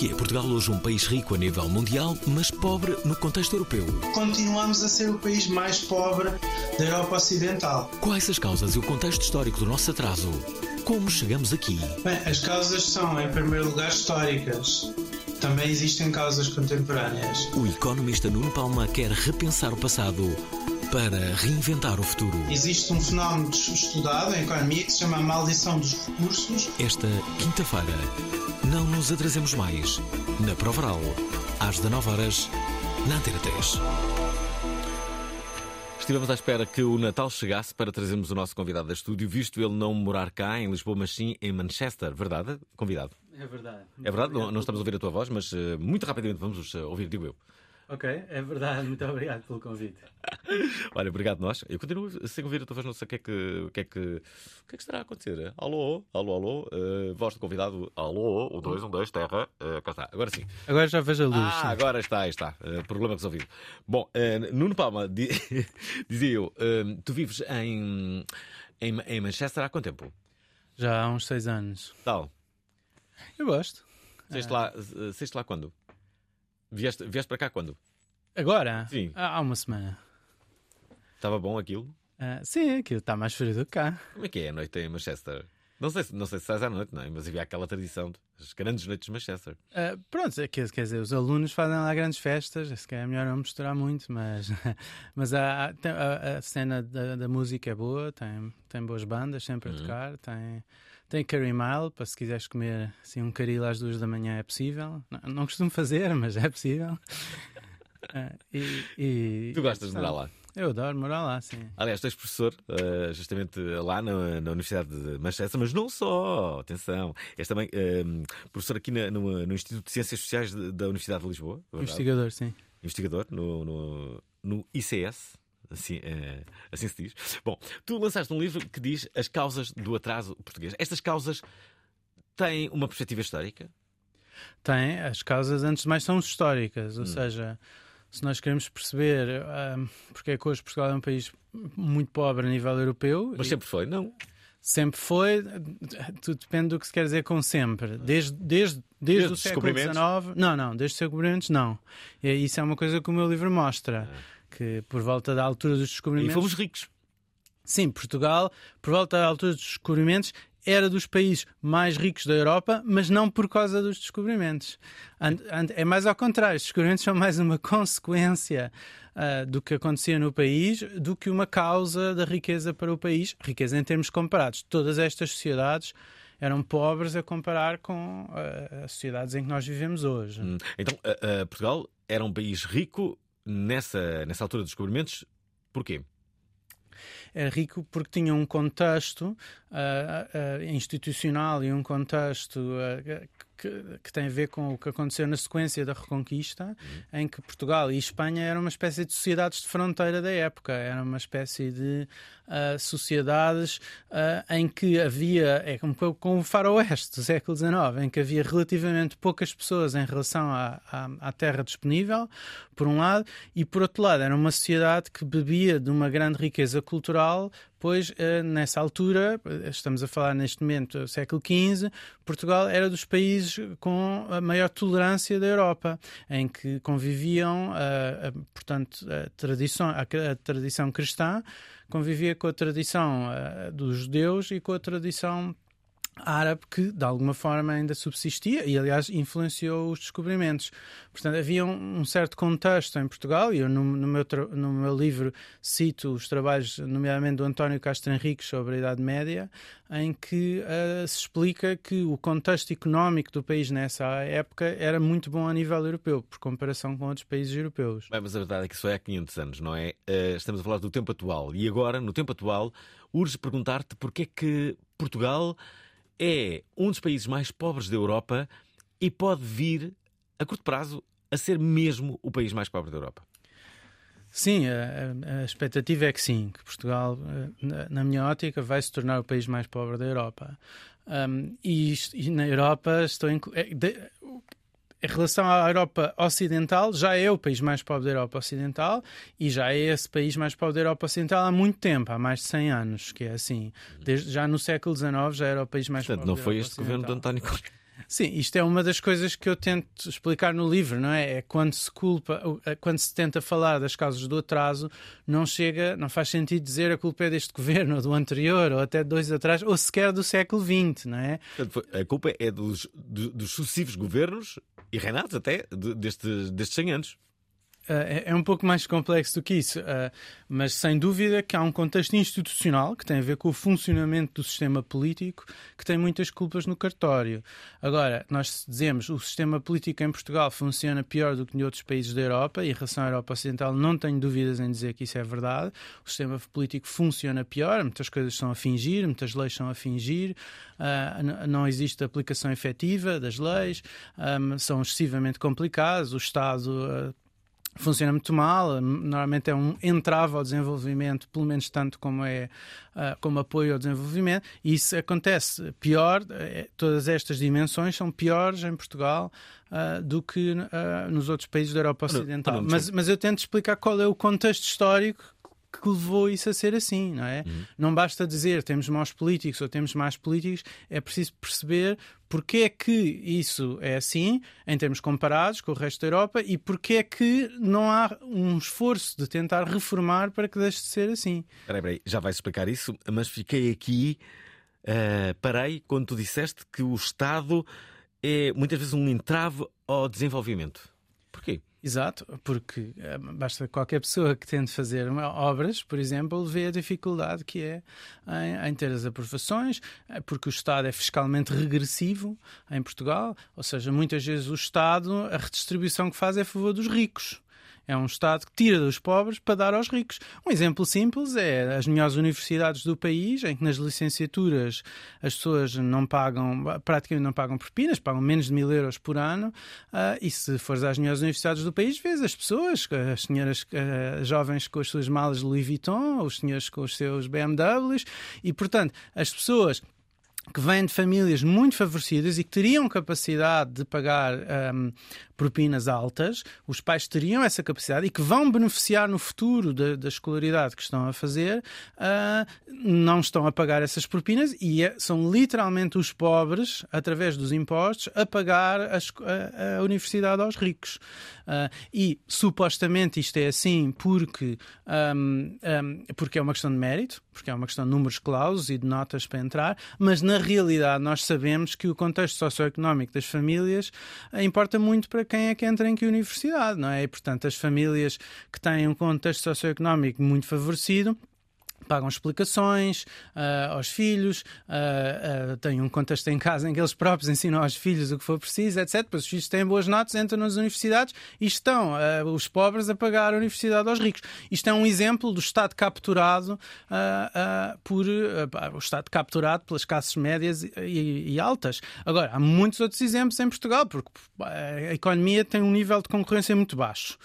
Porquê é Portugal hoje um país rico a nível mundial, mas pobre no contexto europeu? continuamos a ser o país mais pobre da Europa Ocidental. Quais as causas e o contexto histórico do nosso atraso? Como chegamos aqui? Bem, as causas são, em primeiro lugar, históricas. Também existem causas contemporâneas. O economista Nuno Palma quer repensar o passado para reinventar o futuro. Existe um fenómeno estudado em economia que se chama a maldição dos recursos. Esta quinta-feira, não nos atrasemos mais. Na Prova Oral, às 19 horas, na Antena 3. Estivemos à espera que o Natal chegasse para trazermos o nosso convidado da estúdio, visto ele não morar cá em Lisboa, mas sim em Manchester. Verdade? Convidado. É verdade. É verdade? Não, não estamos a ouvir a tua voz, mas eh, muito rapidamente vamos eh, ouvir, digo eu. Ok, é verdade. Muito obrigado pelo convite. Olha, obrigado nós. Eu continuo sem ouvir a tua voz, não sei o que é que, o que, é que, o que, é que estará a acontecer. Alô, alô, alô, eh, voz do convidado, alô, um, dois, um, dois, terra, Eh, cá está. Agora sim. Agora já vejo a luz. Ah, agora está, está. Eh, problema resolvido. Bom, eh, Nuno Palma, di- dizia eu, tu vives em, em, em Manchester há quanto tempo? Já há uns seis anos. Tal. Eu gosto. Saíste lá, eh, saíste lá quando? Vieste, vieste para cá quando? Agora? Sim. Há há uma semana. Estava bom aquilo? Ah, sim, aquilo está mais frio do que cá. Como é que é a noite em Manchester? Não sei, se- não sei se sais à noite, não é? Mas havia aquela tradição das grandes noites de Manchester. Ah, pronto, é que- quer dizer, os alunos fazem lá grandes festas, se calhar é melhor não misturar muito, mas, mas a, a- a- cena da, da música é boa, tem, tem boas bandas sempre a tocar, tem, tem curry mile, para se quiseres comer assim, um caril às duas da manhã é possível. Não, não costumo fazer, mas é possível. Ah, e, e- Tu gostas de morar lá? Eu adoro morar lá, sim. Aliás, tu és professor eh, justamente lá na, na Universidade de Manchester, mas não só, atenção. És também eh, professor aqui na- no, no Instituto de Ciências Sociais de- da Universidade de Lisboa. verdade? Investigador, sim. investigador no, no, no ICS. Assim, eh, assim se diz. Bom, tu lançaste um livro que diz as causas do atraso português. Estas causas têm uma perspectiva histórica? Tem, as causas, antes de mais, são históricas, Hum. ou seja, se nós queremos perceber ahm, porque é que hoje Portugal é um país muito pobre a nível europeu, Mas e sempre foi, não? sempre foi, tudo depende do que se quer dizer com sempre. Desde, desde, desde, Desde o século XIX, não, não, desde os descobrimentos, não. E isso é uma coisa que o meu livro mostra, que por volta da altura dos E descobrimentos. fomos ricos. Sim, Portugal, por volta da altura dos descobrimentos, era dos países mais ricos da Europa, mas não por causa dos descobrimentos. É mais ao contrário, os descobrimentos são mais uma consequência ah, do que acontecia no país do que uma causa da riqueza para o país. Riqueza em termos comparados. Todas estas sociedades eram pobres a comparar com ah, as sociedades em que nós vivemos hoje. Hum, Então, eh, Portugal era um país rico nessa, nessa altura dos descobrimentos. Porquê? era rico porque tinha um contexto ah, ah, institucional e um contexto ah, que, que tem a ver com o que aconteceu na sequência da Reconquista, em que Portugal e Espanha eram uma espécie de sociedades de fronteira da época, era uma espécie de ah, sociedades ah, em que havia, é como com- com o faroeste do século XIX, em que havia relativamente poucas pessoas em relação à, à, à terra disponível, por um lado, e por outro lado, era uma sociedade que bebia de uma grande riqueza cultural, pois eh, nessa altura, eh, estamos a falar neste momento do século XV, Portugal era dos países com a maior tolerância da Europa, em que conviviam, eh, eh, portanto, a tradição, a, a tradição cristã convivia com a tradição eh, dos judeus e com a tradição árabe que de alguma forma ainda subsistia e aliás influenciou os descobrimentos. Portanto havia um, um certo contexto em Portugal e eu no, no, meu, no meu livro cito os trabalhos nomeadamente do António Castro Henriques sobre a Idade Média em que uh, se explica que o contexto económico do país nessa época era muito bom a nível europeu por comparação com outros países europeus. Bem, mas a verdade é que isso é há 500 anos não é? Uh, estamos a falar do tempo atual. E agora no tempo atual urge perguntar-te porque é que Portugal é um dos países mais pobres da Europa e pode vir, a curto prazo, a ser mesmo o país mais pobre da Europa. Sim, a, a, expectativa é que sim, que Portugal, eh, na, minha ótica, vai se tornar o país mais pobre da Europa. Um, e, e, na Europa estou em, é, de, em relação à Europa Ocidental, já é o país mais pobre da Europa Ocidental e já é esse país mais pobre da Europa Ocidental há muito tempo, há mais de 100 anos, que é assim. Desde, já no século XIX já era o país mais Portanto, pobre não foi este governo de António Costa. Sim, isto é uma das coisas que eu tento explicar no livro, não é? É quando se culpa, é quando se tenta falar das causas do atraso, não chega, não faz sentido dizer a culpa é deste governo, ou do anterior, ou até dois atrás, ou sequer do século XX, não é? A culpa é dos, dos sucessivos governos e reinados até destes, destes 100 anos. Uh, é um pouco mais complexo do que isso, uh, mas sem dúvida que há um contexto institucional que tem a ver com o funcionamento do sistema político que tem muitas culpas no cartório. Agora, nós dizemos o sistema político em Portugal funciona pior do que em outros países da Europa e em relação à Europa Ocidental não tenho dúvidas em dizer que isso é verdade. O sistema político funciona pior, muitas coisas são a fingir, muitas leis são a fingir, uh, não existe aplicação efetiva das leis, são excessivamente complicados, o Estado funciona muito mal, normalmente é um entrave ao desenvolvimento, pelo menos tanto como é uh, como apoio ao desenvolvimento, e isso acontece. Pior, uh, todas estas dimensões são piores em Portugal uh, do que nos outros países da Europa Ocidental. Não, não, mas, mas eu tento explicar qual é o contexto histórico que levou isso a ser assim, não é? Uhum. Não basta dizer temos maus políticos ou temos mais políticos, é preciso perceber porque é que isso é assim, em termos comparados com o resto da Europa, e porque é que não há um esforço de tentar reformar para que deixe de ser assim. Peraí, peraí, já vais explicar isso, mas fiquei aqui, uh, parei quando tu disseste que o Estado é muitas vezes um entrave ao desenvolvimento. Porquê? Exato, porque eh, basta qualquer pessoa que tente fazer obras, por exemplo, ver a dificuldade que é em, em, ter as aprovações, eh, porque o Estado é fiscalmente regressivo em Portugal, ou seja, muitas vezes o Estado, a redistribuição que faz é a favor dos ricos. É um Estado que tira dos pobres para dar aos ricos. Um exemplo simples é as melhores universidades do país, em que nas licenciaturas as pessoas não pagam, praticamente não pagam propinas, pagam menos de mil euros por ano. Uh, e se fores às melhores universidades do país, vês as pessoas, as senhoras uh, jovens com as suas malas Louis Vuitton, os senhores com os seus BMWs, e portanto, as pessoas que vêm de famílias muito favorecidas e que teriam capacidade de pagar um, propinas altas, os pais teriam essa capacidade e que vão beneficiar no futuro da, da escolaridade que estão a fazer, uh, não estão a pagar essas propinas e é, são literalmente os pobres, através dos impostos, a pagar a, a, universidade aos ricos. Uh, e supostamente isto é assim porque, um, um, porque é uma questão de mérito, porque é uma questão de números clausos e de notas para entrar, mas na realidade nós sabemos que o contexto socioeconómico das famílias importa muito para quem é que entra em que universidade, não é? E, portanto, as famílias que têm um contexto socioeconómico muito favorecido pagam explicações uh, aos filhos, uh, uh, têm um contexto em casa em que eles próprios ensinam aos filhos o que for preciso, etc. Depois os filhos têm boas notas, entram nas universidades e estão os pobres a pagar a universidade aos ricos. Isto é um exemplo do Estado capturado por o Estado capturado pelas classes médias e, e, altas. Agora, há muitos outros exemplos em Portugal, porque a economia tem um nível de concorrência muito baixo.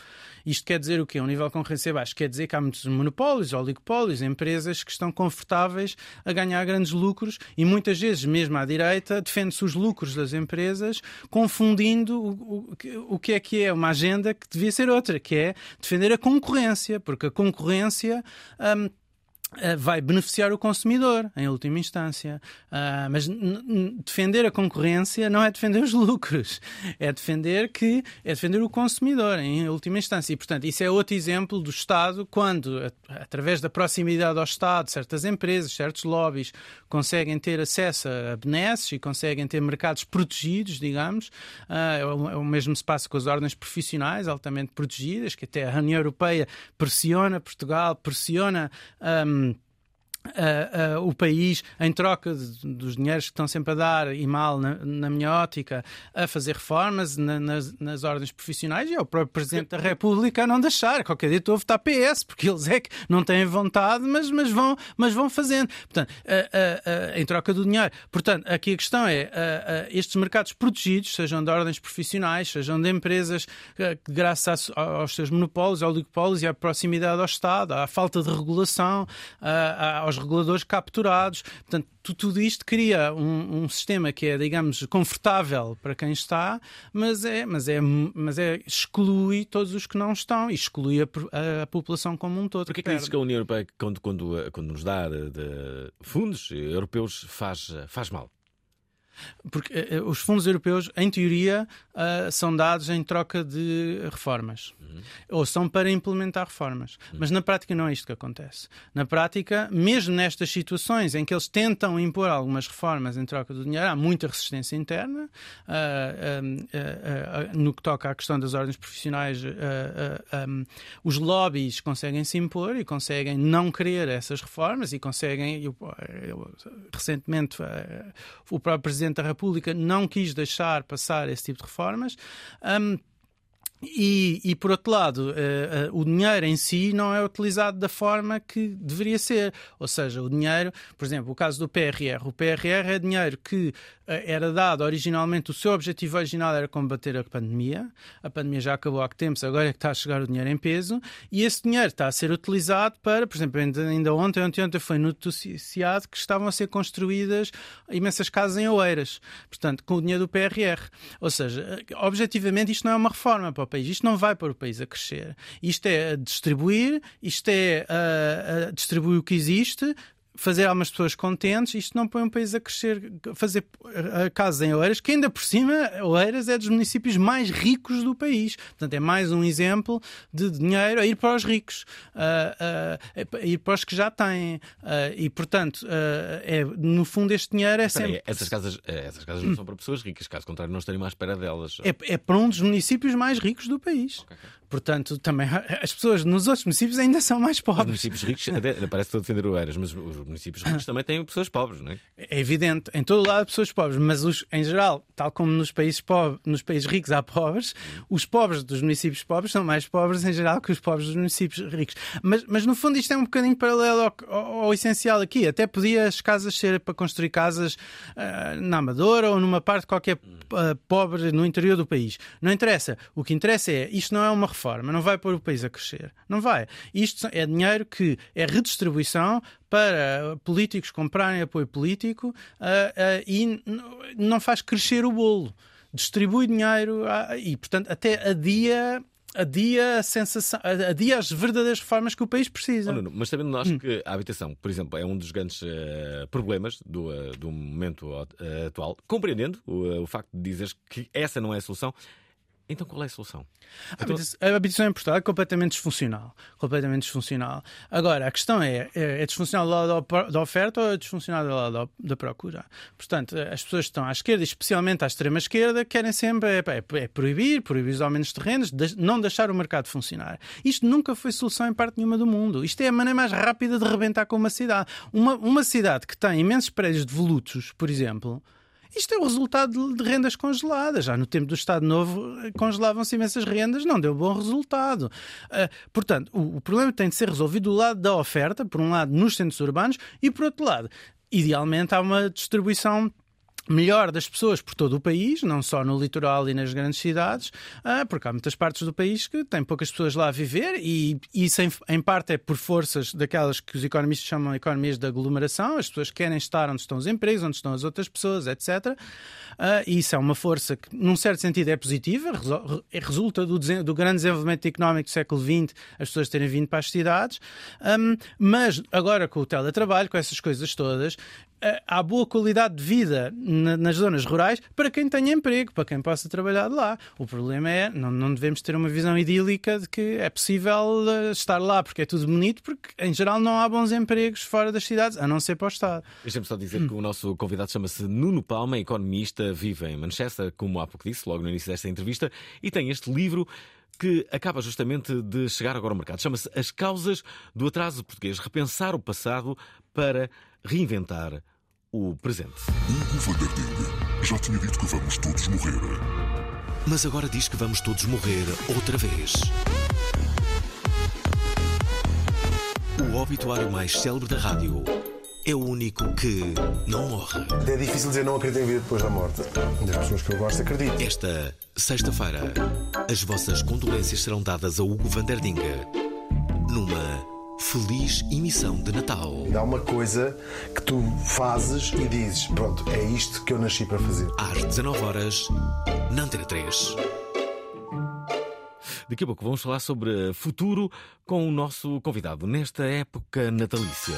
Isto quer dizer o quê? Um nível de concorrência baixo. Quer dizer que há muitos monopólios, oligopólios, empresas que estão confortáveis a ganhar grandes lucros e muitas vezes, mesmo à direita, defende-se os lucros das empresas, confundindo o, o, o que é que é uma agenda que devia ser outra, que é defender a concorrência, porque a concorrência. Hum, vai beneficiar o consumidor, em última instância. Uh, mas defender a concorrência não é defender os lucros, é defender que é defender o consumidor, em última instância. E, portanto, isso é outro exemplo do Estado, quando, através da proximidade ao Estado, certas empresas, certos lobbies conseguem ter acesso a benesses e conseguem ter mercados protegidos, digamos. Uh, o mesmo se passa com as ordens profissionais altamente protegidas, que até a União Europeia pressiona Portugal, pressiona. Um, Uh, uh, o país, em troca de, dos dinheiros que estão sempre a dar, e mal na, na minha ótica, a fazer reformas na, nas, nas, ordens profissionais, e é o próprio Presidente da República a não deixar. Qualquer dia estou a votar PS, porque eles é que não têm vontade, mas, mas, vão, mas vão fazendo. Portanto, uh, em troca do dinheiro. Portanto, aqui a questão é: estes mercados protegidos, sejam de ordens profissionais, sejam de empresas que, graças a, aos seus monopólios, oligopólios e à proximidade ao Estado, à falta de regulação, aos reguladores capturados. Portanto, tudo isto cria um, um, sistema que é, digamos, confortável para quem está, mas é, mas é, mas é exclui todos os que não estão e exclui a, a, a população como um todo. Porquê que, que dizes que a União Europeia, quando, quando, quando nos dá de, de fundos europeus, faz, faz mal? Porque uh, os fundos europeus, em teoria, uh, são dados em troca de reformas. Uhum. Ou são para implementar reformas. Uhum. Mas na prática não é isto que acontece. Na prática, mesmo nestas situações em que eles tentam impor algumas reformas em troca do dinheiro, há muita resistência interna. Uh, no que toca à questão das ordens profissionais, um, os lobbies conseguem se impor e conseguem não querer essas reformas e conseguem. Eu, eu, recentemente, o próprio Presidente Presidente da República não quis deixar passar esse tipo de reformas. Um, e, e, por outro lado, uh, uh, o dinheiro em si não é utilizado da forma que deveria ser. Ou seja, o dinheiro, por exemplo, o caso do PRR. O PRR é dinheiro que uh, era dado originalmente, o seu objetivo original era combater a pandemia. A pandemia já acabou há que tempos, agora é que está a chegar o dinheiro em peso. E esse dinheiro está a ser utilizado para, por exemplo, ainda, ontem, ontem, ontem foi noticiado que estavam a ser construídas imensas casas em Oeiras. Portanto, com o dinheiro do PRR. Ou seja, objetivamente isto não é uma reforma para o país. Isto não vai para o país a crescer. Isto é distribuir, isto é uh, uh, distribuir o que existe, fazer algumas pessoas contentes, isto não põe um país a crescer, fazer a casa em Oeiras, que ainda por cima, Oeiras é dos municípios mais ricos do país. Portanto, é mais um exemplo de dinheiro a ir para os ricos, a, a, a ir para os que já têm. e, portanto, é, no fundo, este dinheiro é sempre. essas, casas, eh, essas casas não são para pessoas ricas, caso contrário, não estariam à espera delas. É, é para um dos municípios mais ricos do país. Okay, okay. Portanto, também as pessoas nos outros municípios ainda são mais pobres. Os municípios ricos, até, parece que estou a defender o Eiras, mas os municípios ricos também têm pessoas pobres, não é? É evidente, em todo lado há pessoas pobres, mas os, em geral, tal como nos países, pobres, nos países ricos há pobres, os pobres dos municípios pobres são mais pobres em geral que os pobres dos municípios ricos. Mas, mas no fundo isto é um bocadinho paralelo ao, ao, ao essencial aqui. Até podia as casas ser para construir casas uh, na Amadora ou numa parte qualquer uh, pobre no interior do país. Não interessa. O que interessa é, isto não é uma reforma, não vai pôr o país a crescer. Não vai. Isto é dinheiro que é redistribuição para políticos comprarem apoio político uh, uh, e não faz crescer o bolo. Distribui dinheiro uh, e, portanto, até adia adia a sensação, adia as verdadeiras reformas que o país precisa. Oh, não, não. Mas sabendo nós hum. que a habitação, por exemplo, é um dos grandes uh, problemas do, uh, do momento uh, atual, compreendendo o, o facto de dizeres que essa não é a solução, então qual é a solução? A habitação em Portugal é completamente disfuncional. Completamente disfuncional. Agora, a questão é: é, é disfuncional do lado da oferta ou é disfuncional do lado da procura? Portanto, as pessoas que estão à esquerda, especialmente à extrema esquerda, querem sempre é, é, é proibir, proibir os aumentos de rendas, não deixar o mercado funcionar. Isto nunca foi solução em parte nenhuma do mundo. Isto é a maneira mais rápida de rebentar com uma cidade. Uma, uma cidade que tem imensos prédios devolutos, por exemplo, isto é o resultado de rendas congeladas. Já no tempo do Estado Novo congelavam-se imensas rendas, não deu bom resultado. Uh, portanto, o problema tem de ser resolvido do lado da oferta, por um lado nos centros urbanos, e por outro lado, idealmente há uma distribuição melhor das pessoas por todo o país, não só no litoral e nas grandes cidades, ah, porque há muitas partes do país que têm poucas pessoas lá a viver e isso em, parte é por forças daquelas que os economistas chamam de economias de aglomeração, as pessoas querem estar onde estão os empregos, onde estão as outras pessoas, etc. Ah, e isso é uma força que, num certo sentido, é positiva, re- resulta do, do grande desenvolvimento económico do século XX, as pessoas terem vindo para as cidades, mas agora com o teletrabalho, com essas coisas todas, há boa qualidade de vida na- nas zonas rurais para quem tenha emprego, para quem possa trabalhar de lá. O problema é, não, não devemos ter uma visão idílica de que é possível ah, estar lá porque é tudo bonito, porque em geral não há bons empregos fora das cidades, a não ser para o Estado. Deixa-me só dizer que o nosso convidado chama-se Nuno Palma, economista, vive em Manchester, como há pouco disse, logo no início desta entrevista, e tem este livro que acaba justamente de chegar agora ao mercado. Chama-se As Causas do Atraso Português. Repensar o passado para reinventar o presente. Hugo Vanderding já tinha dito que vamos todos morrer. Mas agora diz que vamos todos morrer outra vez. O obituário mais célebre da rádio é o único que não morre. É difícil dizer não acredito em vida depois da morte. Das pessoas que eu gosto acreditam. Esta sexta-feira, as vossas condolências serão dadas a Hugo Vanderdinga numa feliz emissão de Natal. Há uma coisa que tu fazes e dizes: pronto, é isto que eu nasci para fazer. Às 19 horas, na Antena 3. Daqui a pouco vamos falar sobre futuro com o nosso convidado nesta época natalícia.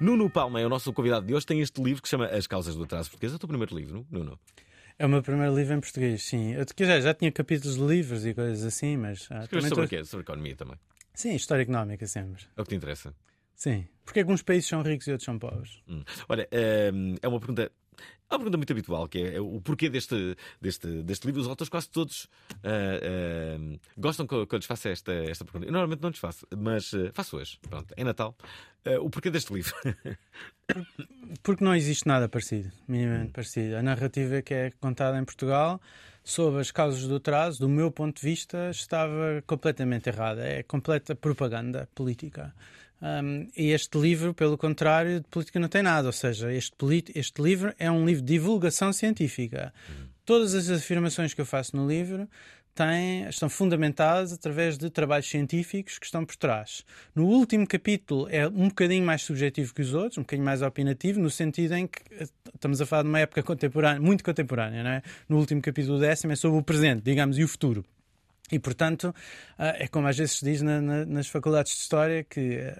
Nuno Palma é o nosso convidado de hoje. Tem este livro que se chama As Causas do Atraso Português. É o teu primeiro livro, Nuno? É o meu primeiro livro em português, sim. Eu, dizer, já tinha capítulos de livros e coisas assim, mas. ah, Escreves sobre o tô- quê? Sobre economia também. Sim, história económica sempre. É o que te interessa. Sim. Porque alguns países são ricos e outros são pobres. Hum. Olha, hum, é uma pergunta. É uma pergunta muito habitual, que é, é o porquê deste, deste, deste livro. Os autores quase todos ah, ah, gostam que eu, que eu lhes faça esta, esta pergunta. Eu normalmente não lhes faço, mas ah, faço hoje. Pronto, é Natal. O porquê deste livro? Porque não existe nada parecido, minimamente parecido. A narrativa que é contada em Portugal sobre as causas do atraso, do meu ponto de vista, estava completamente errada. É completa propaganda política. Um, e este livro, pelo contrário, de política não tem nada. Ou seja, este, este livro é um livro de divulgação científica. Todas as afirmações que eu faço no livro têm, estão fundamentadas através de trabalhos científicos que estão por trás. No último capítulo é um bocadinho mais subjetivo que os outros, um bocadinho mais opinativo, no sentido em que eh, estamos a falar de uma época contemporânea, muito contemporânea, não é? No último capítulo décimo é sobre o presente, digamos, e o futuro. E, portanto, ah, é como às vezes se diz na- na- nas faculdades de História que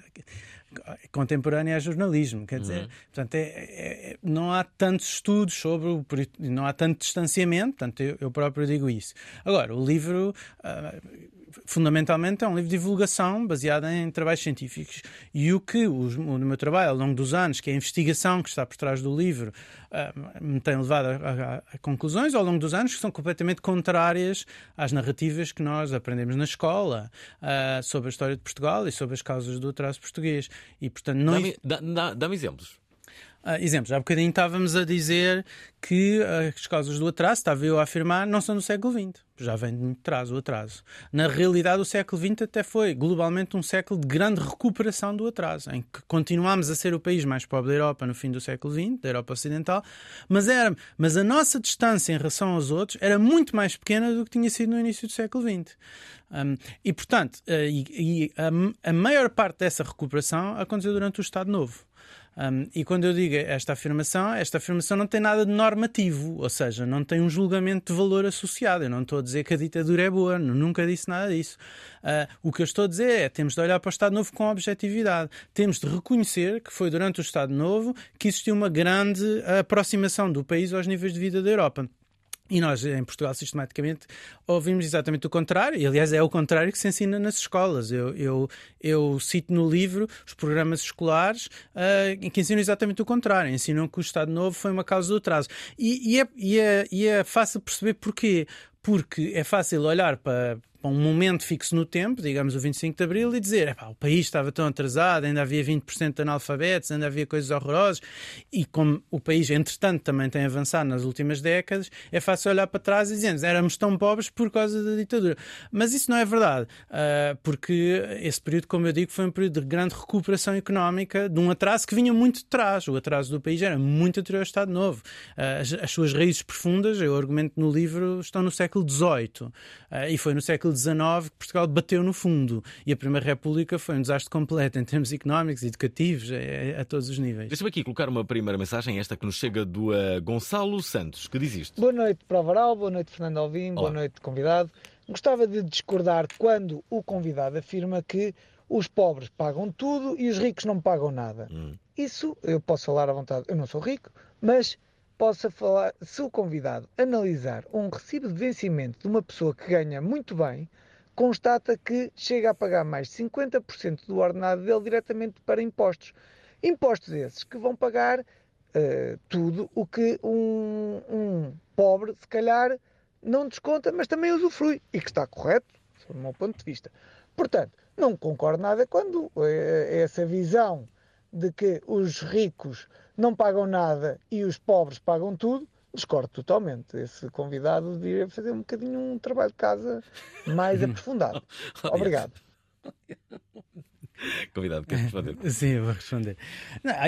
contemporâneo é jornalismo, quer dizer, Uhum. portanto, é- é- é- não há tantos estudos sobre o não há tanto distanciamento, portanto, eu, eu próprio digo isso. Agora, o livro ah, fundamentalmente é um livro de divulgação baseado em trabalhos científicos e o que os- o meu trabalho ao longo dos anos, que é a investigação que está por trás do livro, ah, me tem levado a, a- a conclusões ao longo dos anos que são completamente contrárias às narrativas que nós aprendemos na escola ah, sobre a história de Portugal e sobre as causas do atraso português. E, portanto, não Dá-me dá- dá- exemplos. ah, exemplos, há bocadinho estávamos a dizer que ah, as causas do atraso, estava eu a afirmar, não são do século XX. Já vem de muito o atraso. Na realidade, o século XX até foi globalmente um século de grande recuperação do atraso, em que continuámos a ser o país mais pobre da Europa no fim do século XX, da Europa Ocidental, mas, era, mas a nossa distância em relação aos outros era muito mais pequena do que tinha sido no início do século XX. Um, e, portanto, ah, e, e a, a maior parte dessa recuperação aconteceu durante o Estado Novo. Um, e quando eu digo esta afirmação, esta afirmação não tem nada de normativo, ou seja, não tem um julgamento de valor associado. Eu não estou a dizer que a ditadura é boa, nu- nunca disse nada disso. Ah, o que eu estou a dizer é temos de olhar para o Estado Novo com objetividade. Temos de reconhecer que foi durante o Estado Novo que existiu uma grande aproximação do país aos níveis de vida da Europa. E nós, em Portugal, sistematicamente ouvimos exatamente o contrário, e aliás é o contrário que se ensina nas escolas. Eu, eu, eu cito no livro os programas escolares em que ensinam exatamente o contrário, ensinam que o Estado Novo foi uma causa do atraso. E, e, é, e, é, e é fácil perceber porquê. Porque é fácil olhar para, para um momento fixo no tempo, digamos o 25 de Abril, e dizer "Epá, o país estava tão atrasado, ainda havia 20% de analfabetos, ainda havia coisas horrorosas, e como o país, entretanto, também tem avançado nas últimas décadas, é fácil olhar para trás e dizer éramos tão pobres por causa da ditadura. Mas isso não é verdade, ah, porque esse período, como eu digo, foi um período de grande recuperação económica, de um atraso que vinha muito de trás. O atraso do país era muito anterior ao Estado Novo. Ah, as, as suas raízes profundas, eu argumento no livro, estão no século XVIII. Ah, e foi no século XIX que Portugal bateu no fundo. E a Primeira República foi um desastre completo em termos económicos, educativos, a, a todos os níveis. Deixa-me aqui colocar uma primeira mensagem, esta que nos chega do uh, Gonçalo Santos, que diz isto. Boa noite, Provaral, boa noite, Fernando Alvim, boa Olá. noite, convidado. Gostava de discordar quando o convidado afirma que os pobres pagam tudo e os ricos não pagam nada. Isso eu posso falar à vontade, eu não sou rico, mas posso falar, se o convidado analisar um recibo de vencimento de uma pessoa que ganha muito bem, constata que chega a pagar mais de 50% do ordenado dele diretamente para impostos. Impostos esses que vão pagar eh, tudo o que um, um pobre, se calhar, não desconta, mas também usufrui. E que está correto, do meu ponto de vista. Portanto, não concordo nada quando eh, essa visão de que os ricos não pagam nada e os pobres pagam tudo, discordo totalmente. Esse convidado deveria fazer um bocadinho um trabalho de casa mais aprofundado. Obrigado. Convidado, quer responder? Sim, eu vou responder.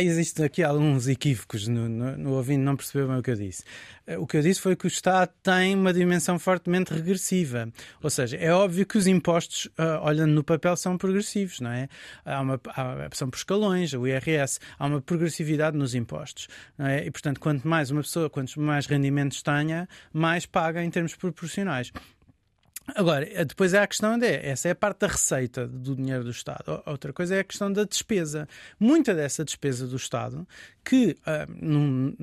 Existem aqui alguns equívocos no, no, no ouvinte, não percebeu bem o que eu disse. Eh, O que eu disse foi que o Estado tem uma dimensão fortemente regressiva. Ou seja, é óbvio que os impostos, ah, olhando no papel, são progressivos, não é? Há uma, há- são por escalões, o IRS. Há uma progressividade nos impostos. É? E, portanto, quanto mais uma pessoa, quantos mais rendimentos tenha, mais paga em termos proporcionais. Agora, eh, depois há a questão de, essa é a parte da receita do dinheiro do Estado. Outra coisa é a questão da despesa. Muita dessa despesa do Estado, que ah, num-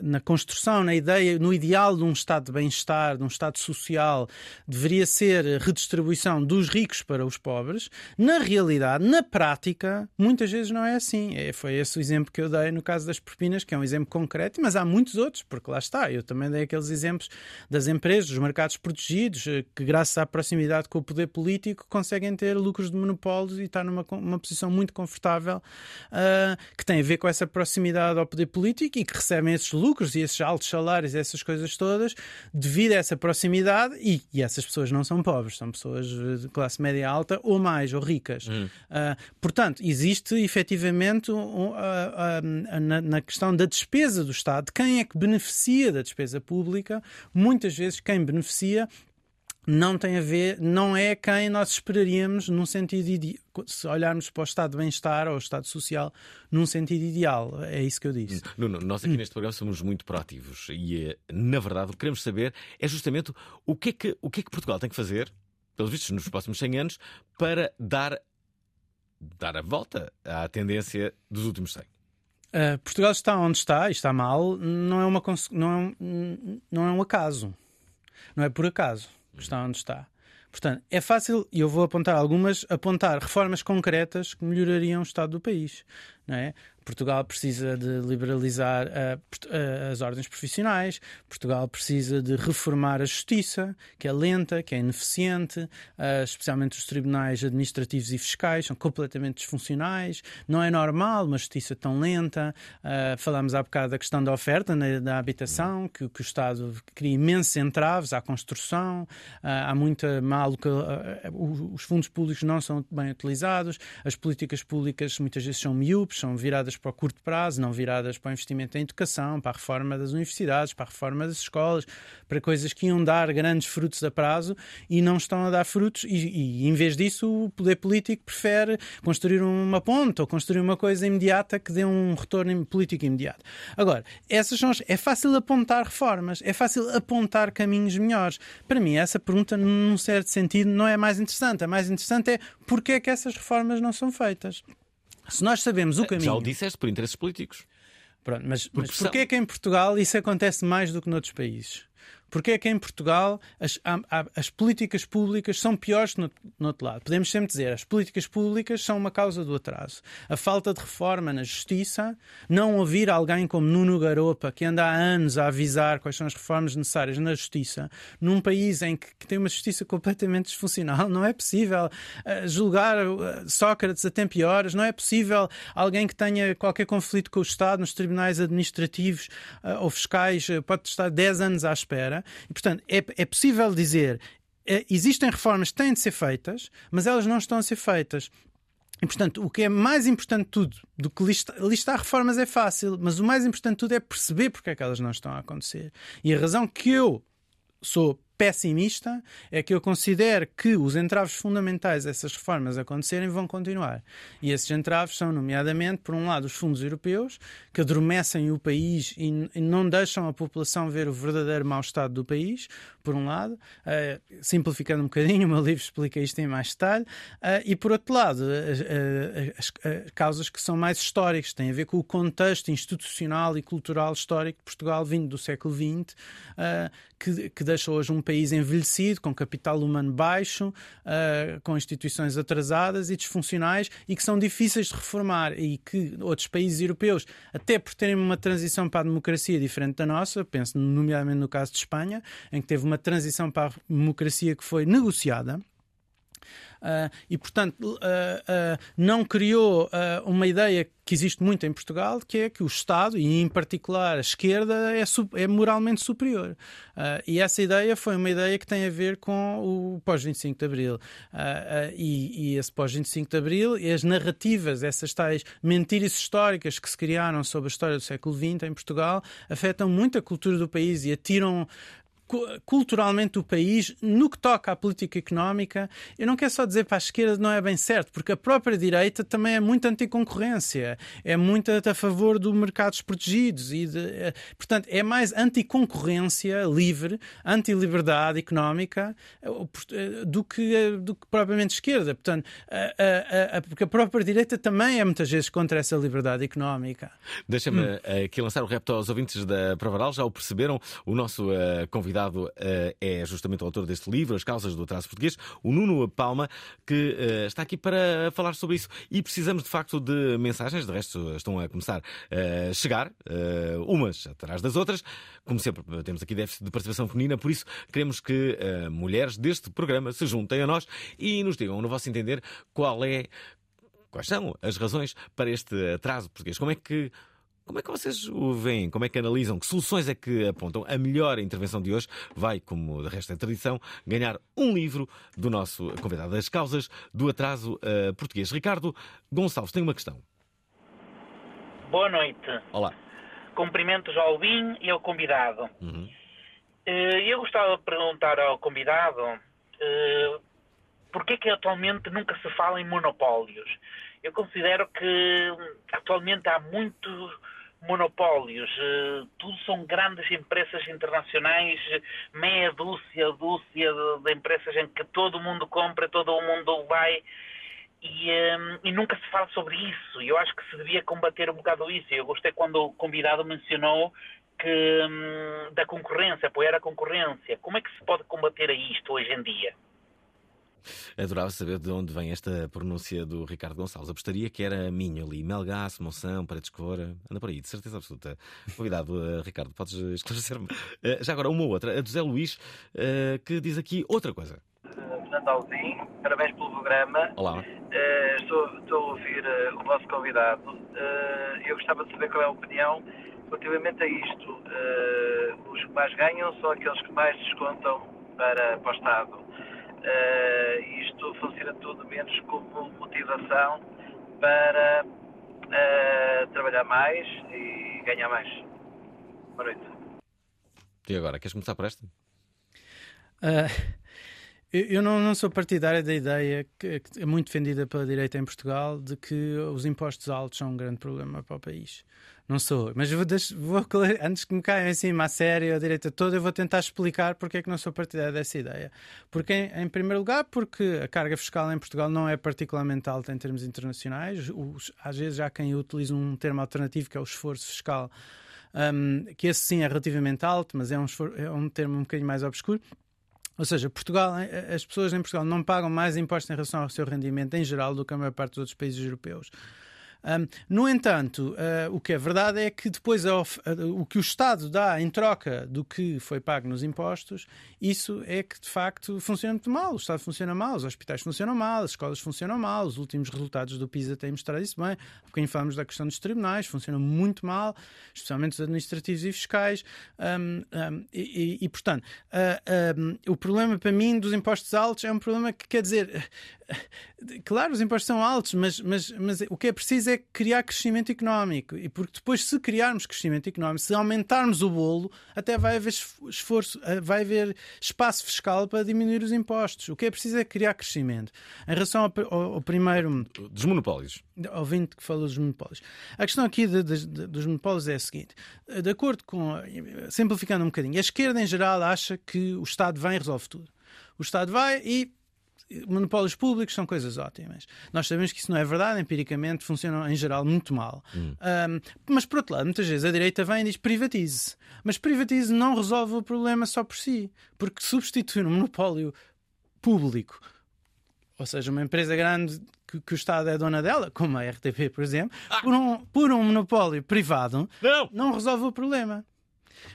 na construção, na ideia, no ideal de um Estado de bem-estar, de um Estado social, deveria ser redistribuição dos ricos para os pobres, na realidade, na prática, muitas vezes não é assim. É, foi esse o exemplo que eu dei no caso das propinas, que é um exemplo concreto, mas há muitos outros, porque lá está, eu também dei aqueles exemplos das empresas, dos mercados protegidos, eh, que graças à proximidade com o poder político conseguem ter lucros de monopólios e estar numa uma posição muito confortável ah, que tem a ver com essa proximidade ao poder político e que recebem esses lucros e esses altos salários, essas coisas todas, devido a essa proximidade e, e essas pessoas não são pobres, são pessoas de classe média alta ou mais, ou ricas. Ah, portanto, existe efetivamente um, ah, ah, na, na questão da despesa do Estado, quem é que beneficia da despesa pública, muitas vezes quem beneficia não tem a ver, não é quem nós esperaríamos num sentido ide... se olharmos para o estado de bem-estar ou o estado social num sentido ideal. É isso que eu disse. Nuno, nós aqui neste programa somos muito proativos e, eh, na verdade, o que queremos saber é justamente o que é que, o que, é que Portugal tem que fazer, pelos vistos, nos próximos 100 anos, para dar, dar a volta à tendência dos últimos 100. Uh, Portugal está onde está e está mal, não é, uma, não, é um, não é um acaso. Não é por acaso que está onde está. Portanto, é fácil, e eu vou apontar algumas, apontar reformas concretas que melhorariam o estado do país. Não é? Portugal precisa de liberalizar uh, uh, as ordens profissionais, Portugal precisa de reformar a justiça, que é lenta, que é ineficiente, uh, especialmente os tribunais administrativos e fiscais são completamente disfuncionais. Não é normal uma justiça tão lenta. falámos há bocado da questão da oferta na, da habitação, que, que, o Estado cria imensos entraves à construção, há muita má os fundos públicos não são bem utilizados, as políticas públicas muitas vezes são miúpes, são viradas para o curto prazo, não viradas para o investimento em educação, para a reforma das universidades, para a reforma das escolas, para coisas que iam dar grandes frutos a prazo e não estão a dar frutos. E, e em vez disso, o poder político prefere construir uma ponte ou construir uma coisa imediata que dê um retorno político imediato. Agora, essas são é fácil apontar reformas, é fácil apontar caminhos melhores. Para mim, essa pergunta, num certo sentido, não é mais interessante. A mais interessante é porque é que essas reformas não são feitas. Se nós sabemos o caminho. Já o disseste por interesses políticos. Pronto, mas, mas porquê é que em Portugal isso acontece mais do que noutros países? Porque é que em Portugal as, as políticas públicas são piores no, no, outro lado? Podemos sempre dizer as políticas públicas são uma causa do atraso. A falta de reforma na justiça, não ouvir alguém como Nuno Garopa, que anda há anos a avisar quais são as reformas necessárias na justiça, num país em que, que tem uma justiça completamente disfuncional, não é possível uh, julgar uh, Sócrates a tempo e horas, não é possível alguém que tenha qualquer conflito com o Estado nos tribunais administrativos uh, ou fiscais pode estar 10 anos à espera. E, portanto, é, é possível dizer é, existem reformas que têm de ser feitas, mas elas não estão a ser feitas. E, portanto, o que é mais importante de tudo do que listar, listar reformas é fácil, mas o mais importante de tudo é perceber porque é que elas não estão a acontecer. E a razão que eu sou pessimista é que eu considero que os entraves fundamentais dessas reformas acontecerem vão continuar. E esses entraves são, nomeadamente, por um lado, os fundos europeus, que adormecem o país e, não deixam a população ver o verdadeiro mau estado do país, por um lado, uh, simplificando um bocadinho, o meu livro explica isto em mais detalhe, uh, e por outro lado, uh, as, as, causas que são mais históricas, têm a ver com o contexto institucional e cultural histórico de Portugal vindo do século XX, que, que deixa hoje um país envelhecido, com capital humano baixo, com instituições atrasadas e disfuncionais e que são difíceis de reformar e que outros países europeus, até por terem uma transição para a democracia diferente da nossa, penso nomeadamente no caso de Espanha, em que teve uma transição para a democracia que foi negociada. Uh, e, portanto, uh, uh, não criou uma ideia que existe muito em Portugal, que é que o Estado, e em particular a esquerda, é, é moralmente superior. e essa ideia foi uma ideia que tem a ver com o pós-25 de Abril. E, e, esse pós-25 de Abril e as narrativas, essas tais mentiras históricas que se criaram sobre a história do século XX em Portugal, afetam muito a cultura do país e atiram culturalmente o país, no que toca à política económica, eu não quero só dizer para a esquerda não é bem certo, porque a própria direita também é muito anticoncorrência, é muito a favor dos mercados protegidos e, de, eh, portanto, é mais anticoncorrência livre, anti-liberdade económica eh, eh, do que, do que propriamente esquerda. Portanto, a, a, a, porque a própria direita também é muitas vezes contra essa liberdade económica. Deixa-me hum. aqui lançar o repto aos ouvintes da Provaral, já o perceberam, o nosso uh, convidado convidado uh, é justamente o autor deste livro, As Causas do Atraso Português, o Nuno Palma, que uh, está aqui para falar sobre isso. E precisamos de facto de mensagens, de resto estão a começar a chegar, umas atrás das outras. Como sempre, temos aqui déficit de participação feminina, por isso queremos que mulheres deste programa se juntem a nós e nos digam, no vosso entender, qual é. Quais são as razões para este atraso português? Como é que como é que vocês o veem? Como é que analisam? Que soluções é que apontam? A melhor intervenção de hoje vai, como de resto é tradição, ganhar um livro do nosso convidado. As causas do atraso uh, português. Ricardo Gonçalves tem uma questão. Boa noite. Olá. Cumprimentos ao Bin e ao convidado. Uhum. Uh, eu gostava de perguntar ao convidado Uh, Porquê que atualmente nunca se fala em monopólios? Eu considero que atualmente há muitos monopólios, uh, tudo são grandes empresas internacionais, meia dúzia, dúzia de, empresas em que todo mundo compra, todo mundo vai e, um, e, nunca se fala sobre isso. Eu acho que se devia combater um bocado isso. Eu gostei quando o convidado mencionou que um, da concorrência, apoiar a concorrência. Como é que se pode combater a isto hoje em dia? Adorava saber de onde vem esta pronúncia do Ricardo Gonçalves. Apostaria que era Minho ali, Melgaço, Monção, Paredes Cora. Anda por aí, de certeza absoluta. Convidado, uh, Ricardo, podes esclarecer-me. Uh, já agora, uma outra, a do Zé Luís, uh, que diz aqui outra coisa. Portanto, Alvim, parabéns pelo programa. Olá. estou, estou a ouvir o vosso convidado. eu gostava de saber qual é a opinião relativamente a isto. os que mais ganham são aqueles que mais descontam para, para o Estado. Uh, isto funciona tudo menos como motivação para uh, trabalhar mais e ganhar mais. Boa noite. E agora, queres começar por esta? Uh, eu não, não, sou partidário da ideia que, que, é muito defendida pela direita em Portugal de que os impostos altos são um grande problema para o país. Não sou, mas vou, vou antes que me caiam em cima a sério, a direita toda, eu vou tentar explicar porque é que não sou partidário dessa ideia. Porque, em, em primeiro lugar, porque a carga fiscal em Portugal não é particularmente alta em termos internacionais. Os, às vezes há quem utilize um termo alternativo que é o esforço fiscal, um, que esse sim é relativamente alto, mas é um, é um termo um bocadinho mais obscuro. Ou seja, Portugal, as pessoas em Portugal não pagam mais impostos em relação ao seu rendimento em geral do que a maior parte dos outros países europeus. Um, no entanto, uh, o que é verdade é que depois uh, o que o Estado dá em troca do que foi pago nos impostos, isso é que de facto funciona muito mal. O Estado funciona mal, os hospitais funcionam mal, as escolas funcionam mal, os últimos resultados do PISA têm mostrado isso bem. Há bocadinho falamos da questão dos tribunais, funcionam muito mal, especialmente os administrativos e fiscais. Um, um, e, e, portanto, uh, o problema para mim dos impostos altos é um problema que quer dizer claro, os impostos são altos, mas, mas, mas o que é preciso é criar crescimento económico. E porque depois, se criarmos crescimento económico, se aumentarmos o bolo, até vai haver esforço, eh, vai haver espaço fiscal para diminuir os impostos. O que é preciso é criar crescimento. Em relação ao, ao, ao primeiro. Dos monopólios. Ouvinte que falou dos monopólios. A questão aqui de, de, de, dos monopólios é a seguinte: de acordo com. Simplificando um bocadinho, a esquerda em geral acha que o Estado vem e resolve tudo. O Estado vai e monopólios públicos são coisas ótimas. Nós sabemos que isso não é verdade, empiricamente funcionam em geral muito mal. Hum. Um, mas por outro lado, muitas vezes a direita vem e diz privatize. Mas privatize não resolve o problema só por si, porque substituir um monopólio público, ou seja, uma empresa grande que, que, o Estado é dona dela, como a RTP, por exemplo, ah. por, um, por um monopólio privado, não. não resolve o problema.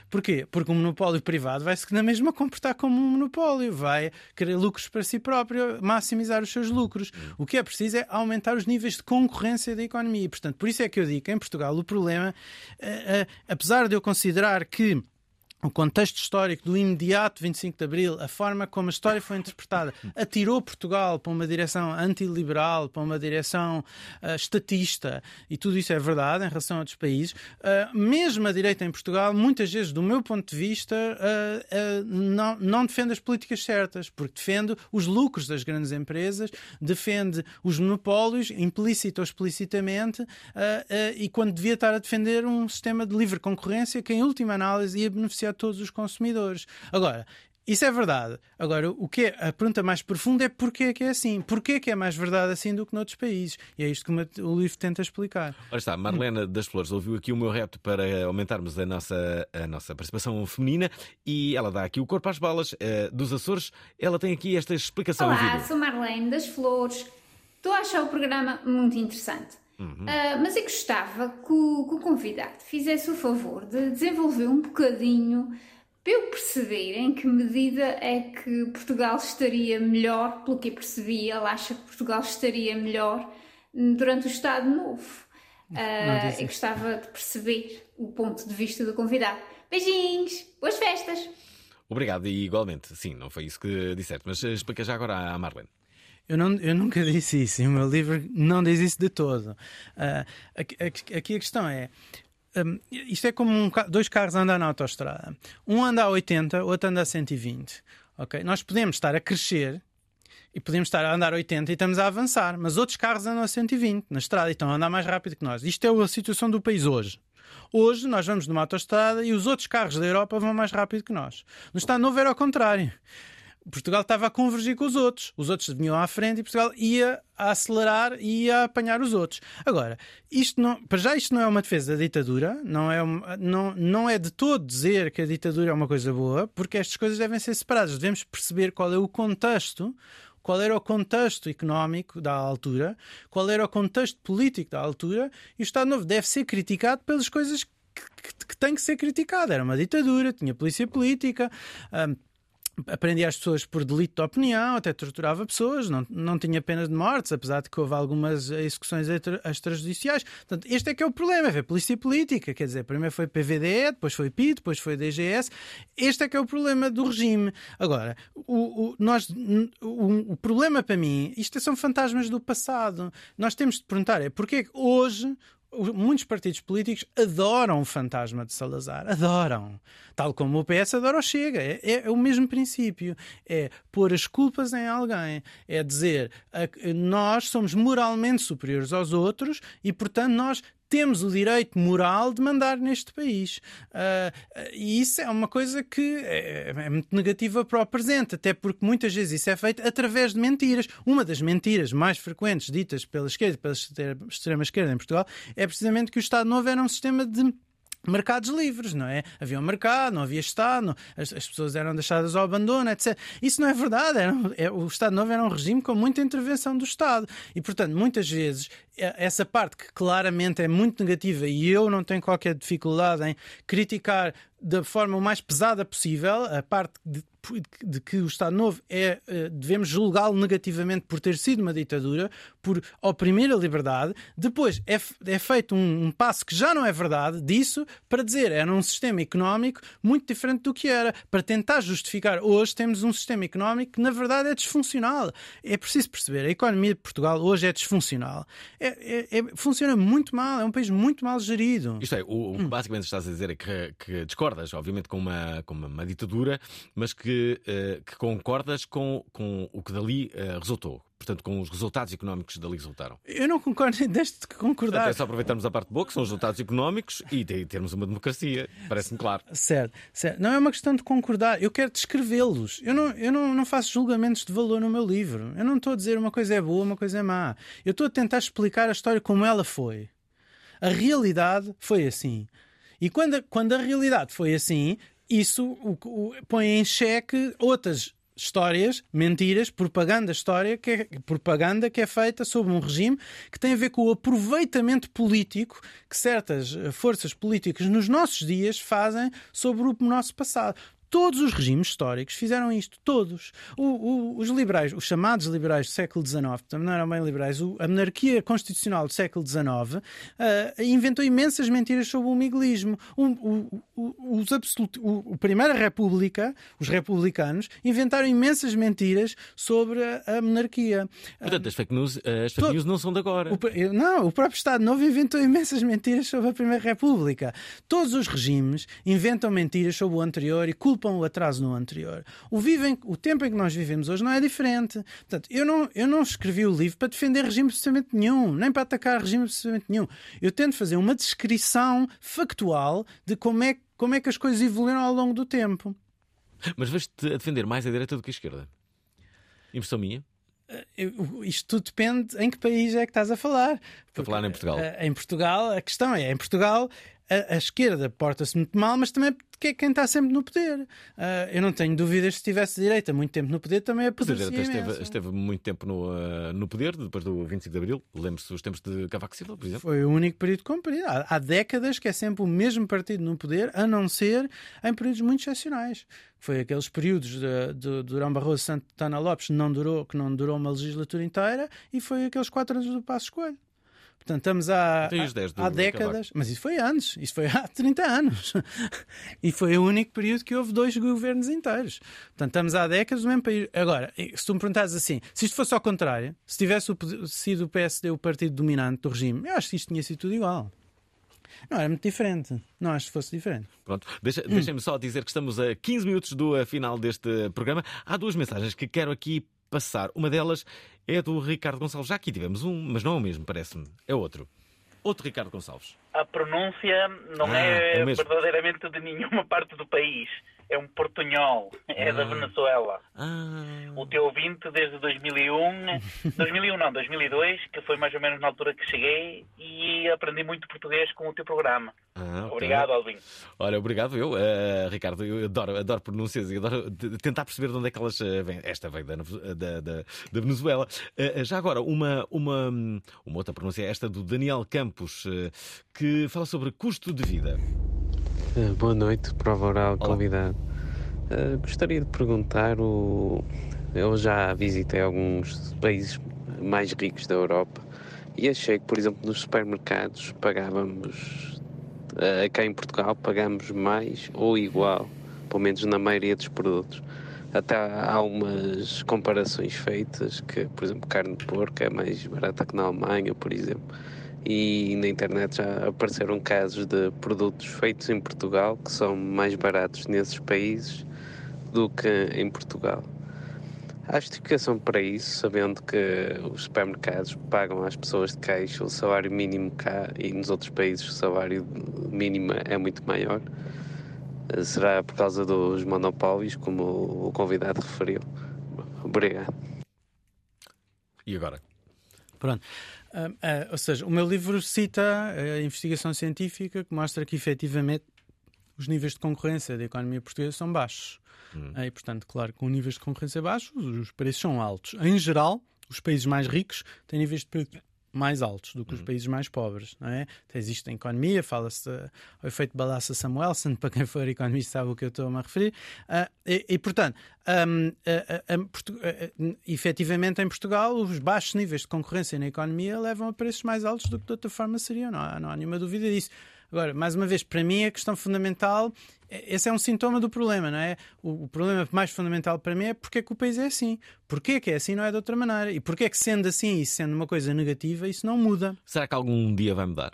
Porquê? Porque um monopólio privado vai-se na mesma comportar como um monopólio, vai querer lucros para si próprio, maximizar os seus lucros. O que é preciso é aumentar os níveis de concorrência da economia. E, portanto, por isso é que eu digo que em Portugal o problema, eh, eh, apesar de eu considerar que o contexto histórico do imediato 25 de Abril, a forma como a história foi interpretada, atirou Portugal para uma direção antiliberal, para uma direção uh, estatista, e tudo isso é verdade em relação a outros países. Uh, mesmo a direita em Portugal, muitas vezes, do meu ponto de vista, uh, não, não defende as políticas certas, porque defende os lucros das grandes empresas, defende os monopólios, implícito ou explicitamente, e quando devia estar a defender um sistema de livre concorrência que, em última análise, ia beneficiar a todos os consumidores. Agora, isso é verdade. Agora, o que é, a pergunta mais profunda é porquê é que é assim? Porquê é que é mais verdade assim do que noutros países? E é isto que o livro tenta explicar. Ora está, Marlena das Flores ouviu aqui o meu repto para aumentarmos a nossa, a nossa participação feminina e ela dá aqui o corpo às balas uh, dos Açores. Ela tem aqui esta explicação Olá, sou Marlene das Flores. Estou a achar o programa muito interessante. Uhum. Uh, mas eu gostava que o, que o, convidado fizesse o favor de desenvolver um bocadinho para eu perceber em que medida é que Portugal estaria melhor, pelo que eu percebi, ele acha que Portugal estaria melhor durante o Estado Novo. Uh, eu gostava de perceber o ponto de vista do convidado. Beijinhos, boas festas! Obrigado, e igualmente. Sim, não foi isso que disseste, mas explica já agora à Marlene. Eu, não, eu nunca disse isso, e o meu livro não diz isso de todo. Uh, aqui, aqui, a questão é. Um, isto é como um, dois carros a andar na autostrada. Um anda a 80, o outro anda a 120. ok? Nós podemos estar a crescer e podemos estar a andar a 80 e estamos a avançar, mas outros carros andam a 120 na estrada e estão a andar mais rápido que nós. Isto é a situação do país hoje. Hoje nós vamos numa autostrada e os outros carros da Europa vão mais rápido que nós. No Estado Novo era ao contrário. Portugal estava a convergir com os outros. Os outros vinham à frente e Portugal ia a acelerar e a apanhar os outros. Agora, isto não, para já isto não é uma defesa da ditadura, não é, um- não, não é de todo dizer que a ditadura é uma coisa boa, porque estas coisas devem ser separadas. Devemos perceber qual é o contexto, qual era o contexto económico da altura, qual era o contexto político da altura, e o Estado Novo deve ser criticado pelas coisas que, que, que tem que ser criticado. Era uma ditadura, tinha polícia política. hum, Aprendia as pessoas por delito de opinião, até torturava pessoas, não, não tinha penas de mortes, apesar de que houve algumas execuções extra- extrajudiciais. Portanto, este é que é o problema, é polícia política, quer dizer, primeiro foi PVDE, depois foi PI, depois foi DGS. Este é que é o problema do regime. Agora, o, o- nós, o, o problema para mim, isto são fantasmas do passado. Nós temos de perguntar é porquê hoje muitos partidos políticos adoram o fantasma de Salazar, adoram. Tal como o PS adora o Chega. É, é- é o mesmo princípio. É pôr as culpas em alguém. É dizer a- nós somos moralmente superiores aos outros e, portanto, nós temos o direito moral de mandar neste país. Ah, e isso é uma coisa que é, é muito negativa para o presente, até porque muitas vezes isso é feito através de mentiras. Uma das mentiras mais frequentes ditas pela esquerda e pela extre- extrema-esquerda em Portugal é precisamente que o Estado Novo era um sistema de mercados livres, não é? Havia um mercado, não havia Estado, as, as pessoas eram deixadas ao abandono, etc. Isso não é verdade. Era é- o Estado Novo era um regime com muita intervenção do Estado. E, portanto, muitas vezes, é- essa parte que claramente é muito negativa e eu não tenho qualquer dificuldade em criticar da forma o mais pesada possível a parte de, de que o Estado Novo é, eh, devemos julgá-lo negativamente por ter sido uma ditadura, por oprimir a liberdade. Depois é, é feito um, um passo que já não é verdade disso para dizer era um sistema económico muito diferente do que era, para tentar justificar. Hoje temos um sistema económico que na verdade é disfuncional. É preciso perceber, a economia de Portugal hoje é disfuncional. É, é- é- funciona muito mal, é um país muito mal gerido. Isto é, o, o que basicamente estás a dizer é que, que discordas, obviamente, com uma, com uma, uma ditadura, mas que, eh, que concordas com, com o que dali eh, resultou. Portanto, com os resultados económicos que dali resultaram. Eu não concordo, deixe de concordar. Portanto, é só aproveitarmos a parte boa, que são os resultados económicos, e de- termos uma democracia. Parece-me claro. Certo, certo. Não é uma questão de concordar, eu quero descrevê-los. Eu, não, eu não, não faço julgamentos de valor no meu livro. Eu não estou a dizer uma coisa é boa, uma coisa é má. Eu estou a tentar explicar a história como ela foi. A realidade foi assim. E quando a, quando a realidade foi assim, isso o- o- põe em xeque outras histórias, mentiras, propaganda história, que é, propaganda que é feita sobre um regime que tem a ver com o aproveitamento político que certas eh, forças políticas nos nossos dias fazem sobre o nosso passado. Todos os regimes históricos fizeram isto, todos. O- o- os liberais, os chamados liberais do século XIX, também não eram bem liberais, o- a monarquia constitucional do século XIX ah, inventou imensas mentiras sobre o miguelismo. Os absolut, o, o Primeira República, os republicanos, inventaram imensas mentiras sobre a, a monarquia. Portanto, as fake news, eh, as fake news não são de agora. Não, o próprio Estado Novo inventou imensas mentiras sobre a Primeira República. Todos os regimes inventam mentiras sobre o anterior e culpam o atraso no anterior. O, vivem, o tempo em que nós vivemos hoje não é diferente. Portanto, eu não, eu não escrevi o livro para defender regime absolutamente nenhum, nem para atacar regime absolutamente nenhum. Eu tento fazer uma descrição factual de como é, como é que as coisas evoluíram ao longo do tempo. Mas vais-te a defender mais a direita do que a esquerda. Impressão minha. Eu- Isto tudo depende em que país é que estás a falar. Estou a falar em Portugal. Eh, Em Portugal, a questão é, em Portugal, a, a esquerda porta-se muito mal, mas também porque é quem está sempre no poder. Ah, eu não tenho dúvidas que se tivesse direita muito tempo no poder, também é direita esteve, esteve muito tempo no, eh, no poder, depois do 25 de Abril. Lembre-se dos tempos de Cavaco Silva, por exemplo. Foi o único período comprido. Há, há décadas que é sempre o mesmo partido no poder, a não ser em períodos muito excepcionais. Foi aqueles períodos de, de Durão Barroso Santana Lopes que não, durou, que não durou uma legislatura inteira e foi aqueles quatro anos do Passo Escolho. Portanto, estamos há, Tem os 10 do há décadas, mas isso foi antes, isso foi há 30 anos. e foi o único período que houve dois governos inteiros. Portanto, estamos há décadas no mesmo país. Agora, se tu me perguntares assim, se isto fosse ao contrário, se tivesse o- sido o PSD o partido dominante do regime, eu acho que isto tinha sido tudo igual. Não era muito diferente. Não acho que fosse diferente. Pronto, Deixa, deixem-me só dizer que estamos a 15 minutos do eh, final deste programa. Há duas mensagens que quero aqui passar. Uma delas é do Ricardo Gonçalves. Já aqui tivemos um, mas não é o mesmo, parece-me. É outro. Outro Ricardo Gonçalves. A pronúncia não Ah, é, é verdadeiramente de nenhuma parte do país. É um portunhol. É da Ah. Venezuela. Ah. O teu ouvinte desde 2001, 2001 não, 2002, que foi mais ou menos na altura que cheguei e aprendi muito português com o teu programa. Ah, ok. Obrigado, Alvin. Olha, obrigado eu, eh, Ricardo. Eu adoro, adoro pronúncias e adoro tentar perceber de onde é que elas eh, vêm. Esta veio da, da, da- da Venezuela. Eh, já agora, uma, uma, uma outra pronúncia, esta do Daniel Campos, eh, que fala sobre custo de vida. Uh, Boa noite, prova oral convidado. Uh, gostaria de perguntar: o... eu já visitei alguns países mais ricos da Europa e achei que, por exemplo, nos supermercados pagávamos, uh, cá em Portugal, pagamos mais ou igual, pelo menos na maioria dos produtos. Até há algumas comparações feitas que, por exemplo, carne de porco é mais barata que na Alemanha, por exemplo e na internet já apareceram casos de produtos feitos em Portugal que são mais baratos nesses países do que em Portugal. Há justificação para isso, sabendo que os supermercados pagam às pessoas de caixa o salário mínimo cá e nos outros países o salário mínimo é muito maior. Será por causa dos monopólios, como o convidado referiu? Obrigado. E agora? Pronto. Ah, ah, ou seja, o meu livro cita a investigação científica que mostra que efetivamente os níveis de concorrência da economia portuguesa são baixos. Ah, E, portanto, claro, com níveis de concorrência baixos, os preços são altos. Em geral, os países mais ricos têm níveis de preço mais altos do que os países mais pobres, não é? Então, existe a economia, fala-se ao efeito de Balassa Samuelson, para quem for economista sabe o que eu estou a me referir, Ah, e, e, portanto, ah, Portu- ah, ah, efetivamente em Portugal os baixos níveis de concorrência na economia levam a preços mais altos do que de outra forma seriam, não há, não há nenhuma dúvida disso. Agora, mais uma vez, para mim a questão fundamental, esse é um sintoma do problema, não é? O, o problema mais fundamental para mim é porque é que o país é assim. Porquê que é assim não é de outra maneira? E porquê é que sendo assim e sendo uma coisa negativa, isso não muda? Será que algum dia vai mudar?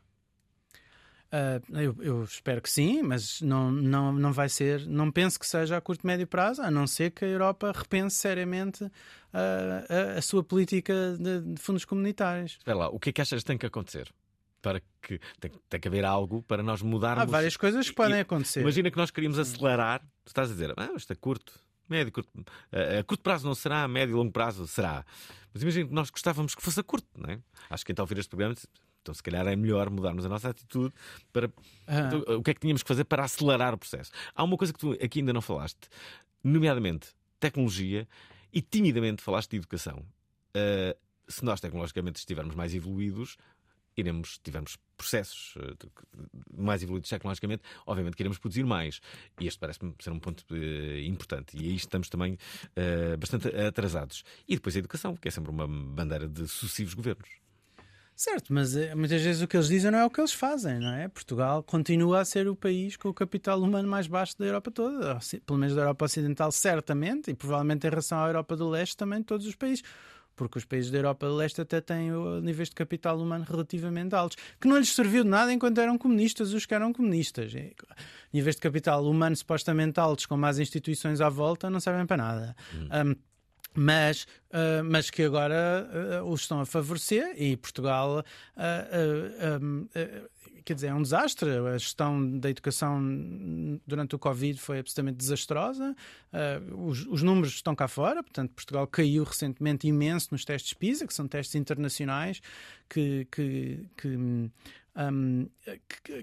Ah, eu, eu espero que sim, mas não, não, não vai ser, não penso que seja a curto e médio prazo, a não ser que a Europa repense seriamente ah, a, a sua política de, de fundos comunitários. Espera lá, o que é que achas que tem que acontecer? Para que tem, tem que haver algo para nós mudarmos. Há várias coisas que podem E- acontecer. Imagina que nós queríamos acelerar. Tu estás a dizer, ah, isto é curto, médio, curto. A, a curto prazo não será, a médio e longo prazo será. Mas imagina que nós gostávamos que fosse a curto, não é? Acho que a ouvir este programa, então se calhar é melhor mudarmos a nossa atitude para. Ah. Então, o que é que tínhamos que fazer para acelerar o processo? Há uma coisa que tu aqui ainda não falaste, nomeadamente tecnologia, e timidamente falaste de educação. Uh, se nós tecnologicamente estivermos mais evoluídos, iremos, tivermos processos de- mais evoluídos tecnologicamente, obviamente que iremos produzir mais. E este parece-me ser um ponto uh, importante. E aí estamos também uh, bastante atrasados. E depois a educação, que é sempre uma bandeira de sucessivos governos. Certo, mas eh, muitas vezes o que eles dizem não é o que eles fazem, não é? Portugal continua a ser o país com o capital humano mais baixo da Europa toda, pelo menos da Europa Ocidental, certamente, e provavelmente em relação à Europa do Leste também todos os países. Porque os países da Europa do Leste até têm uh, níveis de capital humano relativamente altos, que não lhes serviu de nada enquanto eram comunistas, os que eram comunistas. E, níveis de capital humano supostamente altos, com mais instituições à volta, não servem para nada. Um, mas, ah, mas que agora ah, os estão a favorecer e Portugal, ah, quer dizer, é um desastre. A gestão da educação durante o Covid foi absolutamente desastrosa. Ah, os, os números estão cá fora, portanto, Portugal caiu recentemente imenso nos testes PISA, que são testes internacionais que, que, que, hum, hum,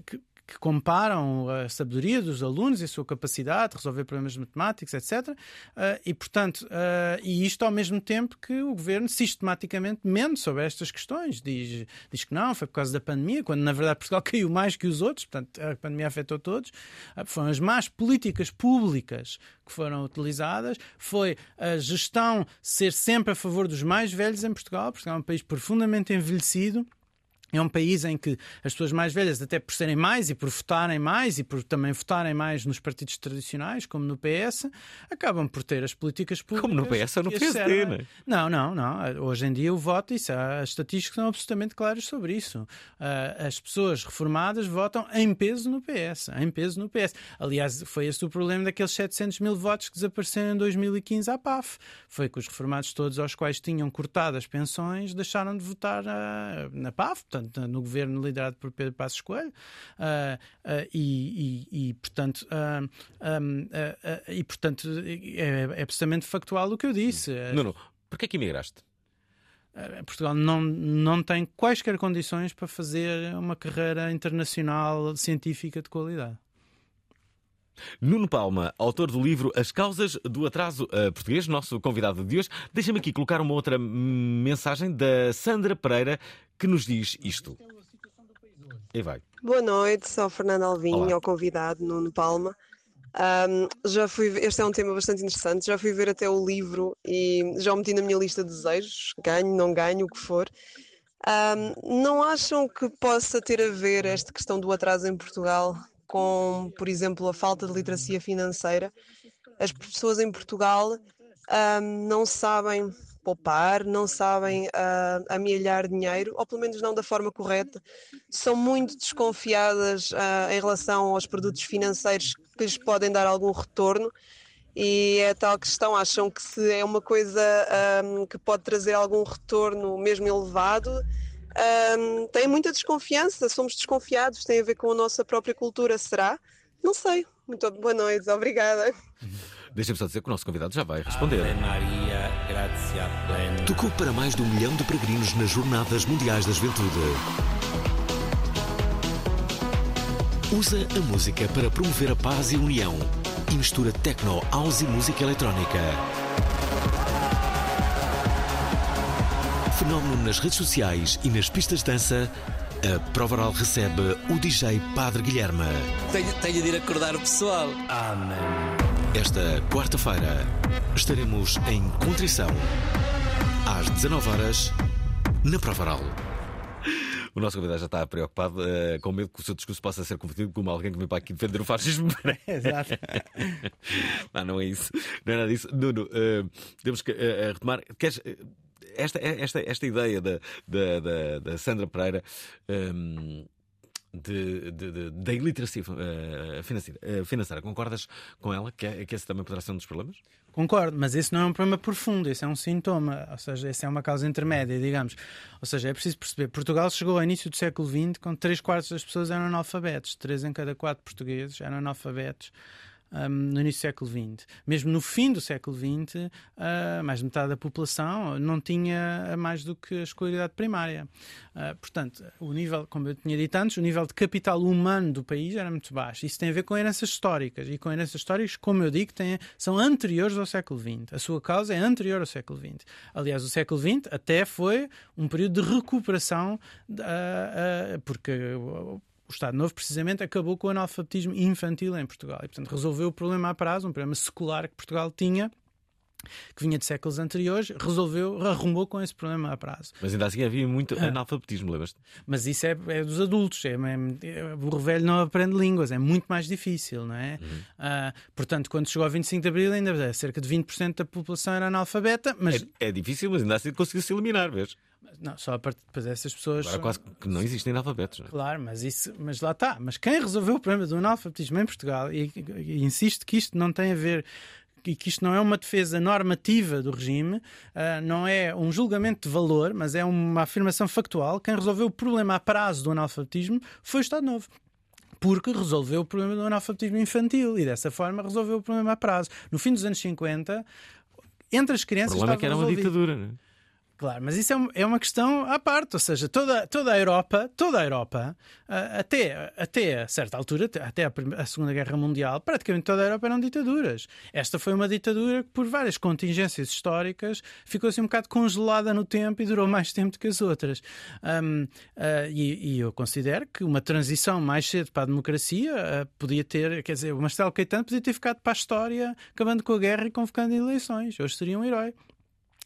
que- que- comparam a sabedoria dos alunos e a sua capacidade de resolver problemas matemáticos, etc. Ah, e, portanto, ah, e isto ao mesmo tempo que o governo sistematicamente mente sobre estas questões. Diz, diz que não, foi por causa da pandemia, quando na verdade Portugal caiu mais que os outros, portanto, a pandemia afetou todos. Ah, foram as más políticas públicas que foram utilizadas, foi a gestão ser sempre a favor dos mais velhos em Portugal. Portugal é um país profundamente envelhecido É um país em que as pessoas mais velhas, até por serem mais e por votarem mais e por também votarem mais nos partidos tradicionais, como no PS, acabam por ter as políticas públicas. Como no PS ou no PSD, servem. não? Não, não, não. Hoje em dia o voto, isso, há- as estatísticas são absolutamente claras sobre isso. Ah, as pessoas reformadas votam em peso no PS. Em peso no PS. Aliás, foi esse o problema daqueles 700 mil votos que desapareceram em 2015 à PAF. Foi que os reformados todos aos quais tinham cortado as pensões deixaram de votar ah, na PAF, portanto, no governo liderado por Pedro Passos Coelho. Ah, ah, e, e- e, portanto, ah, ah, e, portanto é, é absolutamente factual o que eu disse. Nuno, porquê é que emigraste? Portugal não, não tem quaisquer condições para fazer uma carreira internacional científica de qualidade. Nuno Palma, autor do livro As Causas do Atraso eh, Português, nosso convidado de hoje. Deixa-me aqui colocar uma outra hum, mensagem da Sandra Pereira que nos diz isto. E vai. Boa noite, sou Fernando Alvim, Olá. ao convidado Nuno Palma. Ahm, já fui, este é um tema bastante interessante. Já fui ver até o livro e já o meti na minha lista de desejos. Ganho, não ganho, o que for. Ahm, não acham que possa ter a ver esta questão do atraso em Portugal com, por exemplo, a falta de literacia financeira? As pessoas em Portugal ahm, não sabem poupar, não sabem amealhar dinheiro, ou pelo menos não da forma correta, são muito desconfiadas ah, em relação aos produtos financeiros que lhes podem dar algum retorno. E é tal questão, acham que se é uma coisa ahm, que pode trazer algum retorno mesmo elevado, têm muita desconfiança, somos desconfiados, tem a ver com a nossa própria cultura, será? Não sei. Muito boa noite, obrigada. Deixa-me só dizer que o nosso convidado já vai responder. Maria, gratia plena. Tocou para mais de um milhão de peregrinos nas Jornadas Mundiais da Juventude. Usa a música para promover a paz e a união e mistura techno, house e música eletrónica. Fenómeno nas redes sociais e nas pistas de dança, a Prova Oral recebe o DJ Padre Guilherme. Tenho, tenho de ir acordar o pessoal. Amém. Esta quarta-feira estaremos em Contrição, às 19 horas na Prova Oral. O nosso convidado já está preocupado, eh, com medo que o seu discurso possa ser confundido como alguém que vem para aqui defender o fascismo. Exato. não, não é isso. Não é nada disso. Nuno, eh, temos que eh, retomar. Queres, esta, esta, esta ideia da, da, da, Sandra Pereira. ehm, de, de, de- da iliteracia eh, financeira, eh, financeira. Concordas com ela que, é- que esse também poderá ser um dos problemas? Concordo, mas esse não é um problema profundo, esse é um sintoma, ou seja, esse é uma causa intermédia, digamos. Ou seja, é preciso perceber. Portugal chegou ao início do século XX com 3 quartos das pessoas eram analfabetos, 3 em cada 4 portugueses eram analfabetos. No início do século XX. Mesmo no fim do século XX, ah, mais de metade da população não tinha mais do que a escolaridade primária. Ah, portanto, o nível, como eu tinha dito antes, o nível de capital humano do país era muito baixo. Isso tem a ver com heranças históricas. E com heranças históricas, como eu digo, têm, são anteriores ao século XX. A sua causa é anterior ao século XX. Aliás, o século XX até foi um período de recuperação, ah, porque o Estado Novo, precisamente, acabou com o analfabetismo infantil em Portugal. E, portanto, resolveu o problema a prazo, um problema secular que Portugal tinha, que vinha de séculos anteriores, resolveu, arrumou com esse problema a prazo. Mas ainda assim havia muito Ah. analfabetismo, lembras-te? Mas isso é, é dos adultos. É, é, o velho não aprende línguas, é muito mais difícil, não é? Ah, portanto, quando chegou ao 25 de Abril, ainda cerca de 20% da população era analfabeta, mas. É, é difícil, mas ainda assim conseguiu-se eliminar, vês? Não, só a partir depois essas pessoas. Agora quase que não existem analfabetos. não é? Claro, mas, isso, mas lá está. Mas quem resolveu o problema do analfabetismo em Portugal, e, e insisto que isto não tem a ver e que isto não é uma defesa normativa do regime, ah, não é um julgamento de valor, mas é uma afirmação factual. Quem resolveu o problema a prazo do analfabetismo foi o Estado Novo. Porque resolveu o problema do analfabetismo infantil e dessa forma resolveu o problema a prazo. No fim dos anos 50, entre as O crianças. problema é que era uma resolvido. ditadura, não é? Claro, mas isso é um- é uma questão à parte, ou seja, toda, toda a Europa, toda a Europa, ah, até, até a certa altura, até- a, Segunda Guerra Mundial, praticamente toda a Europa eram ditaduras. Esta foi uma ditadura que, por várias contingências históricas, ficou assim um bocado congelada no tempo e durou mais tempo do que as outras. Ahm, ah, e, e eu considero que uma transição mais cedo para a democracia ah, podia ter, quer dizer, o Marcelo Caetano podia ter ficado para a história, acabando com a guerra e convocando eleições. Hoje seria um herói.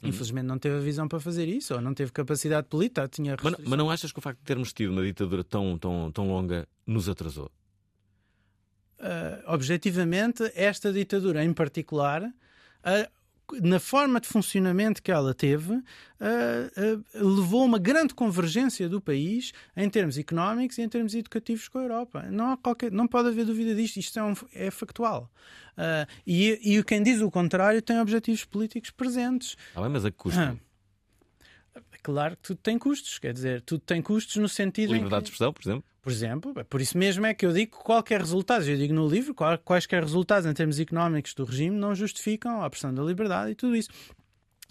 Infelizmente não teve a visão para fazer isso, ou não teve capacidade política, tinha Mas, não- mas não achas que o facto de termos tido uma ditadura tão, tão, tão longa nos atrasou? uh, objetivamente, esta ditadura em particular, uh, na forma de funcionamento que ela teve, uh, uh, levou a uma grande convergência do país em termos económicos e em termos educativos com a Europa. Não, há qualquer, não pode haver dúvida disto, isto é, um- é factual. Uh, e, e quem diz o contrário tem objetivos políticos presentes. Ah, bem, mas a que custo? Ah. Claro que tudo tem custos, quer dizer, tudo tem custos no sentido Liberdade de expressão, por exemplo? Por exemplo, é por isso mesmo é que eu digo que qualquer resultado, eu digo no livro, quaisquer resultados em termos económicos do regime não justificam a pressão da liberdade e tudo isso.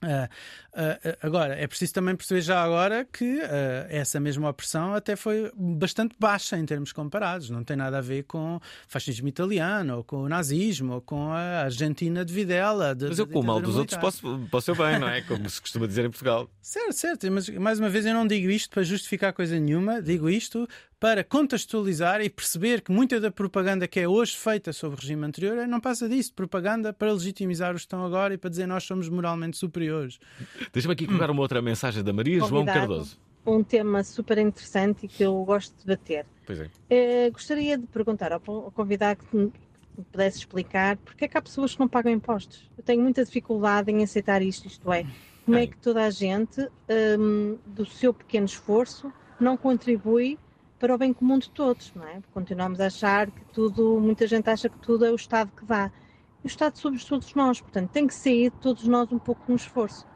Ah, ah, ah, agora, é preciso também perceber já agora que ah, essa mesma opressão até foi bastante baixa em termos comparados. Não tem nada a ver com o fascismo italiano, ou com o nazismo, ou com a Argentina de Videla. de- Mas eu com o mal dos outros posso, posso eu bem, não é? Como se costuma dizer em Portugal. Certo, certo, mas mais uma vez eu não digo isto para justificar coisa nenhuma, digo isto para contextualizar e perceber que muita da propaganda que é hoje feita sobre o regime anterior é- não passa disso, propaganda para legitimizar os que estão agora e para dizer nós somos moralmente superiores. Deixa-me aqui colocar uma outra mensagem da Maria João. Cardoso. Um tema super interessante e que eu gosto de debater. Pois é. Eh, gostaria de perguntar ao convidado que me pudesse explicar porque é que há pessoas que não pagam impostos. Eu tenho muita dificuldade em aceitar isto, isto é, como é que toda a gente, hum, do seu pequeno esforço, não contribui para o bem comum de todos, não é? Continuamos a achar que tudo, muita gente acha que tudo é o Estado que dá. O Estado somos todos nós, portanto, tem que sair todos nós um pouco no esforço.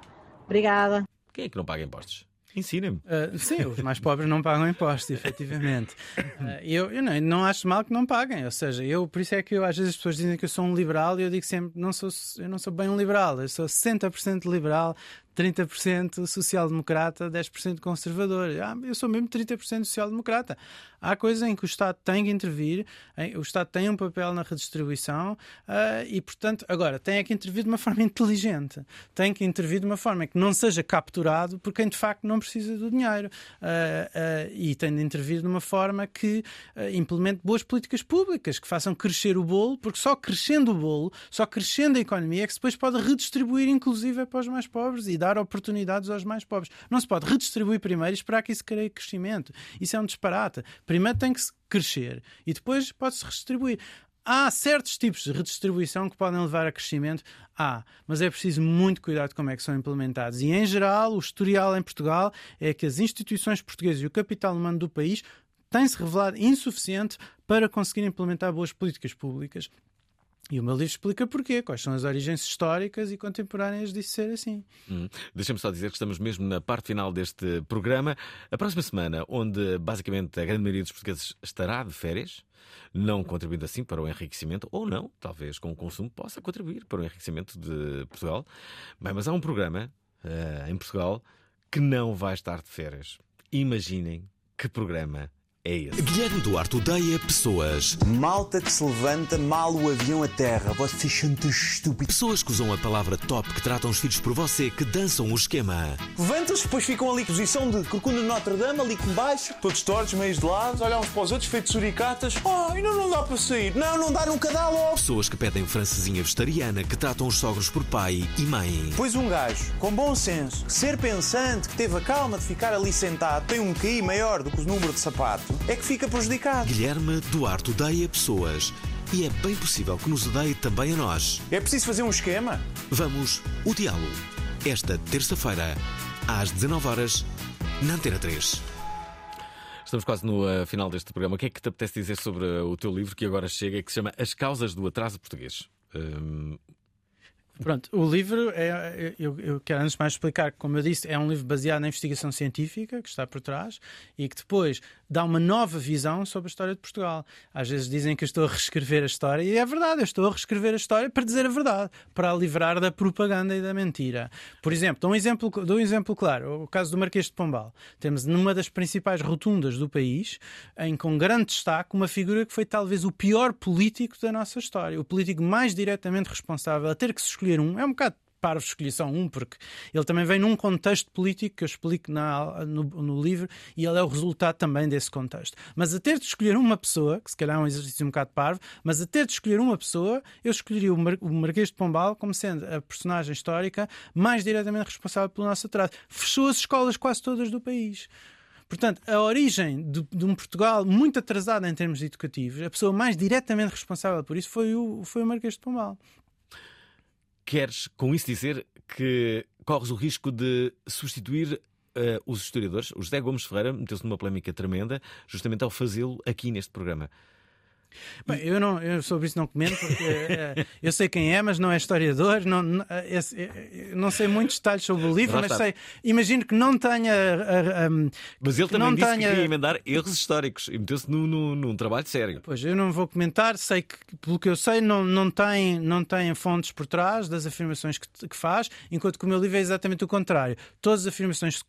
Obrigada. Quem é que não paga impostos? Ensinem-me. Uh, sim, os mais pobres não pagam impostos, efetivamente. Uh, eu eu não, não acho mal que não paguem, ou seja, eu, por isso é que eu, às vezes as pessoas dizem que eu sou um liberal e eu digo sempre, não sou, eu não sou bem um liberal, eu sou 60% liberal, 30% social-democrata, 10% conservador. Ah, eu sou mesmo 30% social-democrata. Há coisas em que o Estado tem que intervir, o Estado tem um papel na redistribuição ah, e, portanto, agora, tem que intervir de uma forma inteligente. Tem que intervir de uma forma que não seja capturado por quem de facto não precisa do dinheiro. Ah, ah, e tem de intervir de uma forma que implemente boas políticas públicas, que façam crescer o bolo, porque só crescendo o bolo, só crescendo a economia é que depois pode redistribuir, inclusive, para os mais pobres dar oportunidades aos mais pobres. Não se pode redistribuir primeiro e esperar que isso crie crescimento. Isso é um disparate. Primeiro tem que se crescer e depois pode-se redistribuir. Há certos tipos de redistribuição que podem levar a crescimento? Há, mas é preciso muito cuidado como é que são implementados. E, em geral, o historial em Portugal é que as instituições portuguesas e o capital humano do país têm-se revelado insuficiente para conseguir implementar boas políticas públicas. E o meu livro explica porquê, quais são as origens históricas e contemporâneas disso ser assim. Hum. Deixa-me só dizer que estamos mesmo na parte final deste programa. A próxima semana, onde basicamente a grande maioria dos portugueses estará de férias, não contribuindo assim para o enriquecimento, ou não, talvez com o consumo possa contribuir para o enriquecimento de Portugal. Bem, mas há um programa eh, em Portugal que não vai estar de férias. Imaginem que programa é esse. Guilherme Duarte odeia pessoas. Malta que se levanta mal o avião a terra. Vocês são tão estúpidos. Pessoas que usam a palavra top, que tratam os filhos por você, que dançam o esquema. Levantam-se, depois ficam ali, posição de corcunda de Notre Dame, ali com baixo, todos tortos, meios de lado, olham uns para os outros, feitos suricatas. Oh, ainda não dá para sair. Não, não dá, nunca dá logo. Pessoas que pedem francesinha vegetariana, que tratam os sogros por pai e mãe. Pois um gajo, com bom senso, ser pensante, que teve a calma de ficar ali sentado, tem um QI maior do que o número de sapato, é que fica prejudicado. Guilherme Duarte odeia pessoas. E é bem possível que nos odeie também a nós. É preciso fazer um esquema? Vamos odiá-lo. Esta terça-feira, às 19 horas na Antena 3. Estamos quase no uh, final deste programa. O que é que te apetece dizer sobre uh, o teu livro que agora chega e que se chama As Causas do Atraso Português? Um, Pronto, o livro é. Eu, eu quero antes de mais explicar que, como eu disse, é um livro baseado na investigação científica que está por trás e que depois dá uma nova visão sobre a história de Portugal. Às vezes dizem que eu estou a reescrever a história e é verdade, eu estou a reescrever a história para dizer a verdade, para a livrar da propaganda e da mentira. Por exemplo, dou um exemplo, dou um exemplo claro: o caso do Marquês de Pombal. Temos numa das principais rotundas do país, em com grande destaque, uma figura que foi talvez o pior político da nossa história, o político mais diretamente responsável a ter que se escolher um. É um bocado Parvo escolhi só um, porque ele também vem num contexto político que eu explico na, no, no, livro e ele é o resultado também desse contexto. Mas a ter de escolher uma pessoa, que se calhar é um exercício um bocado parvo, mas a ter de escolher uma pessoa, eu escolheria o, Mar, o Marquês de Pombal como sendo a personagem histórica mais diretamente responsável pelo nosso atraso. Fechou as escolas quase todas do país. Portanto, a origem de, de, um Portugal muito atrasado em termos educativos, a pessoa mais diretamente responsável por isso foi o, foi o Marquês de Pombal. Queres com isso dizer que corres o risco de substituir uh, os historiadores? O José Gomes Ferreira meteu-se numa polémica tremenda justamente ao fazê-lo aqui neste programa. Bem, eu, não, eu sobre isso não comento porque é, eu sei quem é, mas não é historiador. Não, não, esse, não sei muitos detalhes sobre o livro, mas sei, imagino que não tenha. Uh, mas ele também disse tenha... que queria emendar erros históricos e meteu-se num, num, num, trabalho sério. Pois eu não vou comentar, sei que, pelo que eu sei, não, não, tem, não tem fontes por trás das afirmações que, que faz, enquanto que o meu livro é exatamente o contrário. Todas as afirmações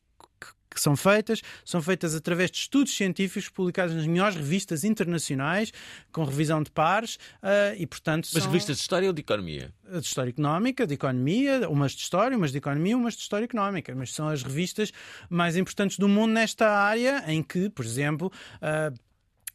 que são feitas, são feitas através de estudos científicos publicados nas melhores revistas internacionais, com revisão de pares, uh, e portanto. Mas são... revistas de história ou de economia? De história económica, de economia, umas de história, umas de economia, umas de história económica. Mas são as revistas mais importantes do mundo nesta área, em que, por exemplo, uh,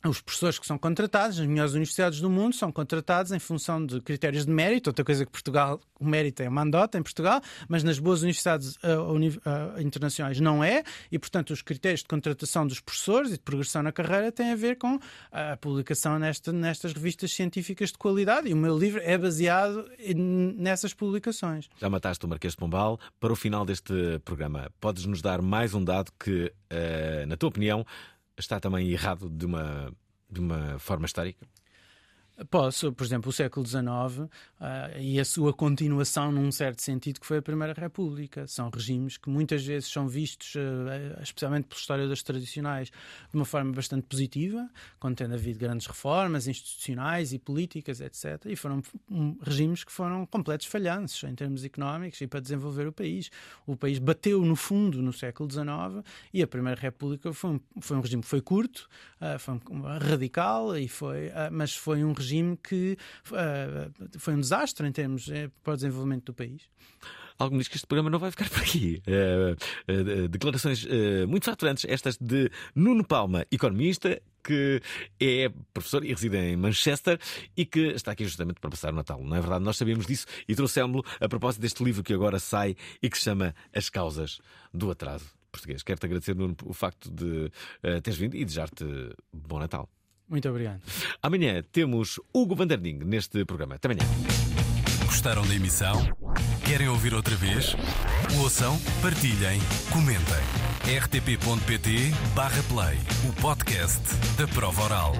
os professores que são contratados nas melhores universidades do mundo são contratados em função de critérios de mérito, outra coisa que Portugal, o mérito é mandota em Portugal, mas nas boas universidades uh, uh, internacionais não é, e portanto os critérios de contratação dos professores e de progressão na carreira têm a ver com a publicação nesta, nestas revistas científicas de qualidade, e o meu livro é baseado nessas publicações. Já mataste o Marquês de Pombal. Para o final deste programa, podes nos dar mais um dado que, uh, na tua opinião, está também errado de uma, de uma forma histórica? Posso, por exemplo, o século XIX uh, e a sua continuação, num certo sentido, que foi a Primeira República. São regimes que muitas vezes são vistos, uh, especialmente pelos historiadores tradicionais, de uma forma bastante positiva, quando tendo havido grandes reformas institucionais e políticas, etc. E foram um, regimes que foram completos falhanços em termos económicos e para desenvolver o país. O país bateu no fundo no século XIX e a Primeira República foi um, foi um regime que foi curto, uh, foi um, radical, e foi, mas foi um regime regime que uh, foi um desastre em termos uh, para o desenvolvimento do país. Algo me diz que este programa não vai ficar por aqui. Uh, declarações muito faturantes, estas de Nuno Palma, economista, que é professor e reside em Manchester e que está aqui justamente para passar o Natal. Não é verdade? Nós sabíamos disso e trouxemos-lo a propósito deste livro que agora sai e que se chama As Causas do Atraso Português. Quero-te agradecer, Nuno, o facto de uh, teres vindo e desejar-te bom Natal. Muito obrigado. Amanhã temos Hugo Vanderding neste programa. Até amanhã. Gostaram da emissão? Querem ouvir outra vez? Ouçam, partilhem, comentem. rtp.pt/play o podcast da prova oral.